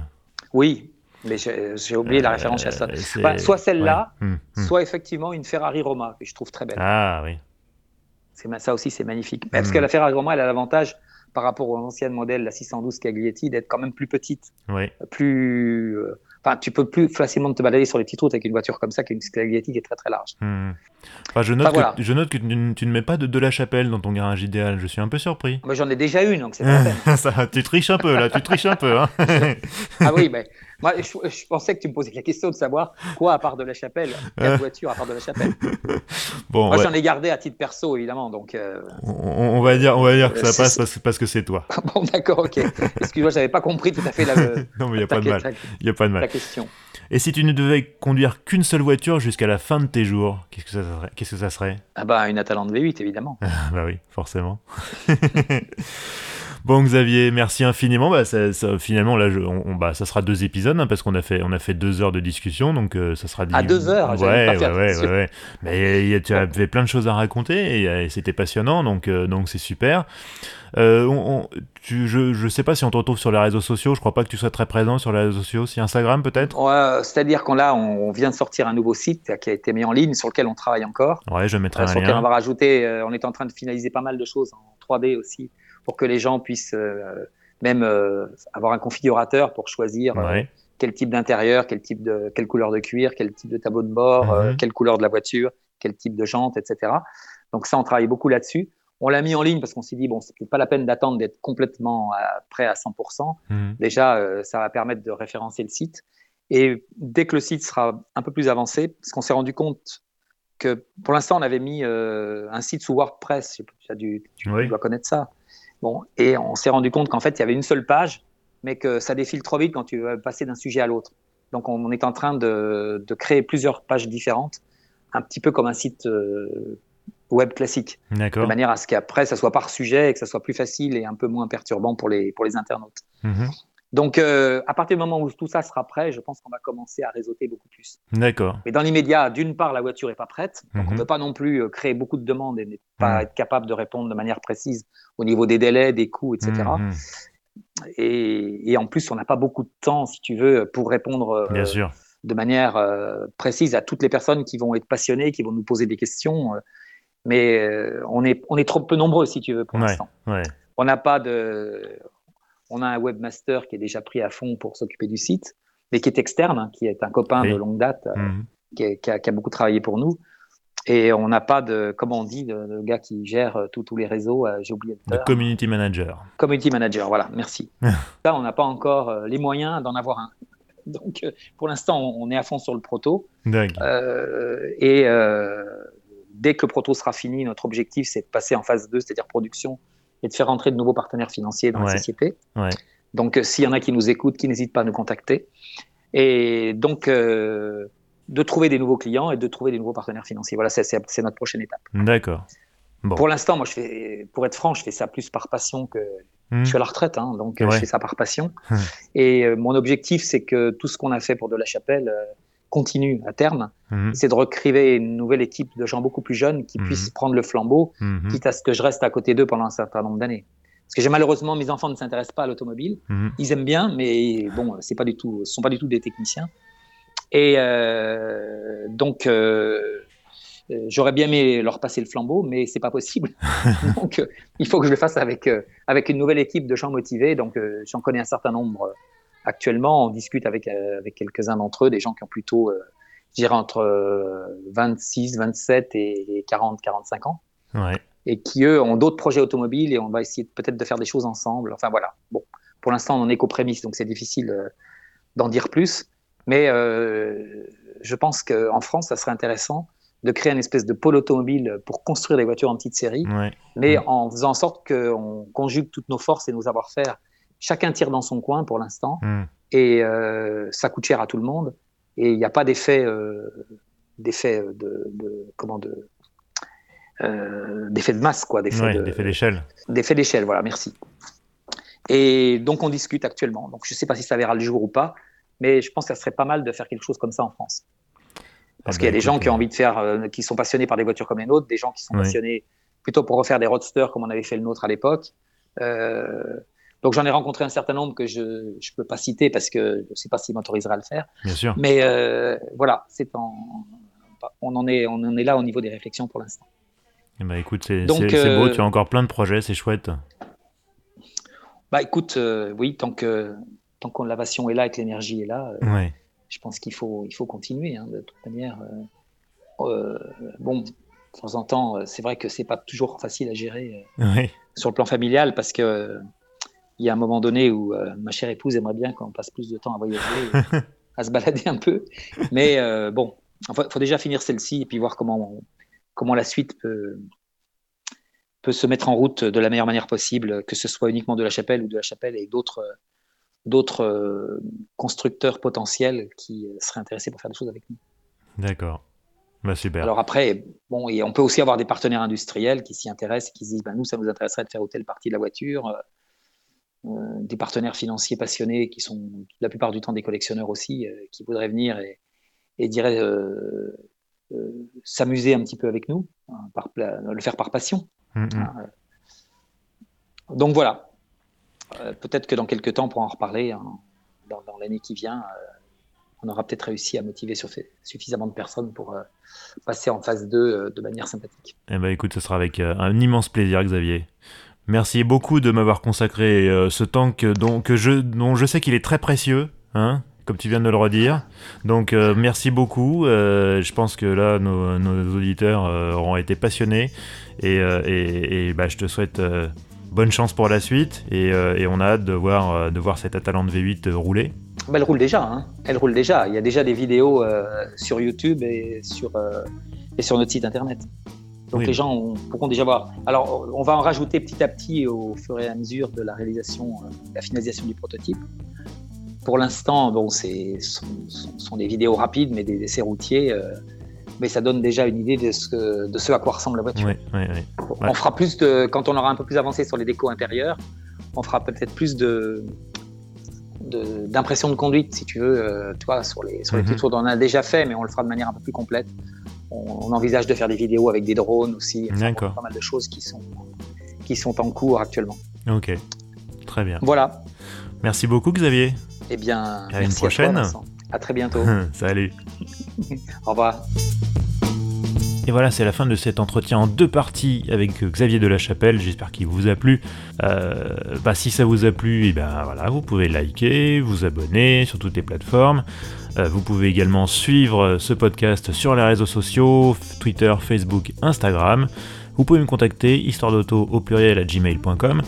Oui, mais j'ai oublié la référence à ça. Bah, soit celle-là, hum, hum. soit effectivement une Ferrari Roma, que je trouve très belle. Ah oui. Ça aussi, c'est magnifique. Parce hum. que la Ferrari Roma, elle a l'avantage, par rapport aux anciennes modèles, la 612 Caglietti, d'être quand même plus petite. Oui. Plus. Euh, Enfin, tu peux plus facilement te balader sur les petites routes avec une voiture comme ça qu'une Scaglietti qui est très très large. Hmm. Enfin, je, note que, je note que tu, ne mets pas de De La Chapelle dans ton garage idéal. Je suis un peu surpris. J'en ai déjà une, donc c'est pas ça, Tu triches un peu là, tu triches un peu. Hein. ah oui, mais moi je, pensais que tu me posais la question de savoir quoi à part De La Chapelle, quelle voiture à part De La Chapelle. Bon, moi j'en ai gardé à titre perso évidemment, donc. Euh, on, va dire, on va dire que ça passe parce, que c'est toi. bon, d'accord, ok. Excuse-moi, j'avais pas compris tout à fait la. non, mais il n'y a pas de mal. Il y a pas de mal question. Et si tu ne devais conduire qu'une seule voiture jusqu'à la fin de tes jours, qu'est-ce que ça serait, qu'est-ce que ça serait? Ah bah une Atalante V8 évidemment. bah oui, forcément. Bon Xavier, merci infiniment. Bah, ça, finalement là, on, bah, ça sera deux épisodes hein, parce qu'on a fait on a fait deux heures de discussion, donc euh, ça sera. À deux heures. Ouais, ouais, ouais, ouais, Mais tu avais plein de choses à raconter et, c'était passionnant, donc euh, donc c'est super. Euh, je ne sais pas si on te retrouve sur les réseaux sociaux. Je crois pas que tu sois très présent sur les réseaux sociaux. Si Instagram peut-être? Ouais, C'est-à-dire qu'on là, on vient de sortir un nouveau site qui a été mis en ligne, sur lequel on travaille encore. Ouais, je mettrai un sur lequel on va rajouter. on est en train de finaliser pas mal de choses en 3D aussi pour que les gens puissent euh, même euh, avoir un configurateur pour choisir euh, quel type d'intérieur, quel type de, quelle couleur de cuir, quel type de tableau de bord, mhm. quelle couleur de la voiture, quel type de jante, etc. Donc ça, on travaille beaucoup là-dessus. On l'a mis en ligne parce qu'on s'est dit bon, c'est pas la peine d'attendre d'être complètement prêt à 100%. Mhm. Déjà, ça va permettre de référencer le site. Et dès que le site sera un peu plus avancé, parce qu'on s'est rendu compte que pour l'instant, on avait mis un site sous WordPress. Tu, dû, tu dois connaître ça. Bon, et on s'est rendu compte qu'en fait, il y avait une seule page, mais que ça défile trop vite quand tu veux passer d'un sujet à l'autre. Donc, on, est en train de, de, créer plusieurs pages différentes, un petit peu comme un site euh, web classique. De manière à ce qu'après, ça soit par sujet et que ça soit plus facile et un peu moins perturbant pour les, pour les internautes. Mm-hmm. Donc, euh, à partir du moment où tout ça sera prêt, je pense qu'on va commencer à réseauter beaucoup plus. D'accord. Mais dans l'immédiat, d'une part, la voiture n'est pas prête. Donc, on ne mhm. peut pas non plus euh, créer beaucoup de demandes et ne pas mhm. être capable de répondre de manière précise au niveau des délais, des coûts, etc. Et, mhm. et, en plus, on n'a pas beaucoup de temps, si tu veux, pour répondre euh, sûr. de manière précise à toutes les personnes qui vont être passionnées, qui vont nous poser des questions. mais on, est, on est trop peu nombreux, si tu veux, pour l'instant. On n'a pas de. On a un webmaster qui est déjà pris à fond pour s'occuper du site, mais qui est externe, hein, qui est un copain de longue date, mhm. qui, a, beaucoup travaillé pour nous. Et on n'a pas de, comment on dit, de, gars qui gère euh, tous les réseaux. Euh, j'ai oublié de community manager. Community manager, voilà, merci. Là, on n'a pas encore euh, les moyens d'en avoir un. Donc, pour l'instant, on, est à fond sur le proto. Euh, et dès que le proto sera fini, notre objectif, c'est de passer en phase 2, c'est-à-dire production, et de faire entrer de nouveaux partenaires financiers dans la société. Donc, s'il y en a qui nous écoutent, qui n'hésitent pas à nous contacter. Et donc, de trouver des nouveaux clients et de trouver des nouveaux partenaires financiers. Voilà, c'est notre prochaine étape. D'accord. Bon. Pour l'instant, moi, je fais, pour être franc, je fais ça plus par passion que. Hmm. Je suis à la retraite, hein, donc je fais ça par passion. Hmm. Et euh, mon objectif, c'est que tout ce qu'on a fait pour De la Chapelle euh, continue à terme. Hmm. C'est de recréer une nouvelle équipe de gens beaucoup plus jeunes qui puissent prendre le flambeau, quitte à ce que je reste à côté d'eux pendant un certain nombre d'années. Parce que j'ai malheureusement, mes enfants ne s'intéressent pas à l'automobile. Ils aiment bien, mais bon, c'est pas du tout, ce sont pas du tout des techniciens. Et euh, donc, euh, euh, j'aurais bien aimé leur passer le flambeau, mais c'est pas possible. donc, il faut que je le fasse avec, avec une nouvelle équipe de gens motivés. Donc, j'en connais un certain nombre actuellement. On discute avec, avec quelques-uns d'entre eux, des gens qui ont plutôt, je dirais, entre 26, 27 et 40, 45 ans. Ouais. Et qui, eux, ont d'autres projets automobiles et on va essayer peut-être de faire des choses ensemble. Enfin, voilà. Bon, pour l'instant, on en est qu'aux prémices, donc c'est difficile d'en dire plus. Mais euh, je pense qu'en France, ça serait intéressant de créer une espèce de pôle automobile pour construire des voitures en petite série, mais en faisant en sorte qu'on conjugue toutes nos forces et nos savoir-faire. Chacun tire dans son coin pour l'instant, mm. et euh, ça coûte cher à tout le monde, et il n'y a pas d'effet euh, d'effet de, comment de d'effet de masse quoi, d'effet d'échelle. D'effet d'échelle, voilà, merci. Et donc on discute actuellement. Donc je ne sais pas si ça verra le jour ou pas, mais je pense que ça serait pas mal de faire quelque chose comme ça en France. Parce ah qu'il y a des gens qui ont envie de faire, euh, qui sont passionnés par des voitures comme les nôtres, des gens qui sont passionnés plutôt pour refaire des roadsters comme on avait fait le nôtre à l'époque. Euh, donc j'en ai rencontré un certain nombre que je ne peux pas citer parce que je ne sais pas s'ils m'autoriseraient à le faire. Bien sûr. Mais euh, voilà, c'est en, on en est, on en est là au niveau des réflexions pour l'instant. Eh ben, écoute, c'est beau, tu as encore plein de projets, c'est chouette. Bah écoute, oui, tant que tant que l'innovation est là et que l'énergie est là, euh, je pense qu'il faut, il faut continuer. Hein, de toute manière, euh, euh, bon, de temps en temps, c'est vrai que c'est pas toujours facile à gérer sur le plan familial parce que il y a un moment donné où ma chère épouse aimerait bien qu'on passe plus de temps à voyager, à se balader un peu. Mais bon, il faut déjà finir celle-ci et puis voir comment, comment la suite peut, peut se mettre en route de la meilleure manière possible, que ce soit uniquement de la chapelle ou de la chapelle et d'autres d'autres euh, constructeurs potentiels qui euh, seraient intéressés pour faire des choses avec nous. D'accord. Bah, super. Alors après, bon, et on peut aussi avoir des partenaires industriels qui s'y intéressent, qui se disent, bah, nous, ça nous intéresserait de faire telle partie de la voiture. Euh, des partenaires financiers passionnés qui sont la plupart du temps des collectionneurs aussi, qui voudraient venir et, et diraient s'amuser un petit peu avec nous, hein, par, le faire par passion. Mm, mm. Hein, donc voilà, euh, peut-être que dans quelques temps, on pourra en reparler. Hein. dans, l'année qui vient, euh, on aura peut-être réussi à motiver suffisamment de personnes pour euh, passer en phase 2 de manière sympathique. Eh ben, écoute, ce sera avec un immense plaisir, Xavier. Merci beaucoup de m'avoir consacré ce temps que, dont, je, sais qu'il est très précieux, hein, comme tu viens de le redire. Donc merci beaucoup. je pense que là, nos, auditeurs auront été passionnés. Et, bah, je te souhaite bonne chance pour la suite et, euh, on a hâte de voir, euh, de cette Atalante V8 euh, rouler. Bah, elle roule déjà, hein. elle roule déjà. Il y a déjà des vidéos sur YouTube et sur, et sur notre site internet. Donc les gens pourront déjà voir. Alors on va en rajouter petit à petit au fur et à mesure de la réalisation, de la finalisation du prototype. Pour l'instant, bon, c'est sont, sont, des vidéos rapides, mais des essais routiers mais ça donne déjà une idée de ce, de ce à quoi ressemble la voiture. On fera plus de, quand on aura un peu plus avancé sur les décos intérieurs, on fera peut-être plus de d'impression de, conduite, si tu veux, euh, toi, sur les, sur les mhm. tours. On a déjà fait, mais on le fera de manière un peu plus complète. On, envisage de faire des vidéos avec des drones aussi. D'accord. Pas mal de choses qui sont, qui sont en cours actuellement. Ok, très bien. Voilà. Merci beaucoup, Xavier. Eh bien, à une prochaine. À très bientôt. Salut. Au revoir. Et voilà, c'est la fin de cet entretien en deux parties avec Xavier de la Chapelle. J'espère qu'il vous a plu. Euh, bah, si ça vous a plu, et eh ben voilà, vous pouvez liker, vous abonner sur toutes les plateformes. Euh, vous pouvez également suivre ce podcast sur les réseaux sociaux, Twitter, Facebook, Instagram. Vous pouvez me contacter, histoire d'auto au pluriel à gmail.com.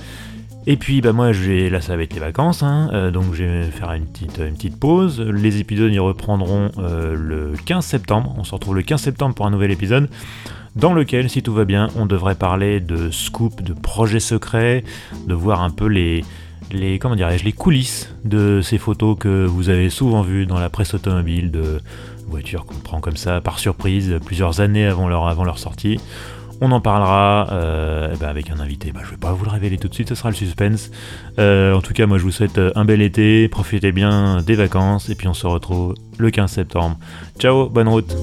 Et puis bah moi je vais, là ça va être les vacances, hein, euh, donc je vais faire une petite, une petite pause. Les épisodes y reprendront euh, le 15 septembre. On se retrouve le 15 septembre pour un nouvel épisode dans lequel, si tout va bien, on devrait parler de scoop, de projets secrets, de voir un peu les, les comment dirais-je, les coulisses de ces photos que vous avez souvent vues dans la presse automobile de voitures qu'on prend comme ça par surprise plusieurs années avant leur, avant leur sortie. On en parlera euh, eh ben, avec un invité. Bah, je ne vais pas vous le révéler tout de suite, ce sera le suspense. Euh, en tout cas, moi je vous souhaite euh, un bel été, profitez bien des vacances et puis on se retrouve le 15 septembre. Ciao, bonne route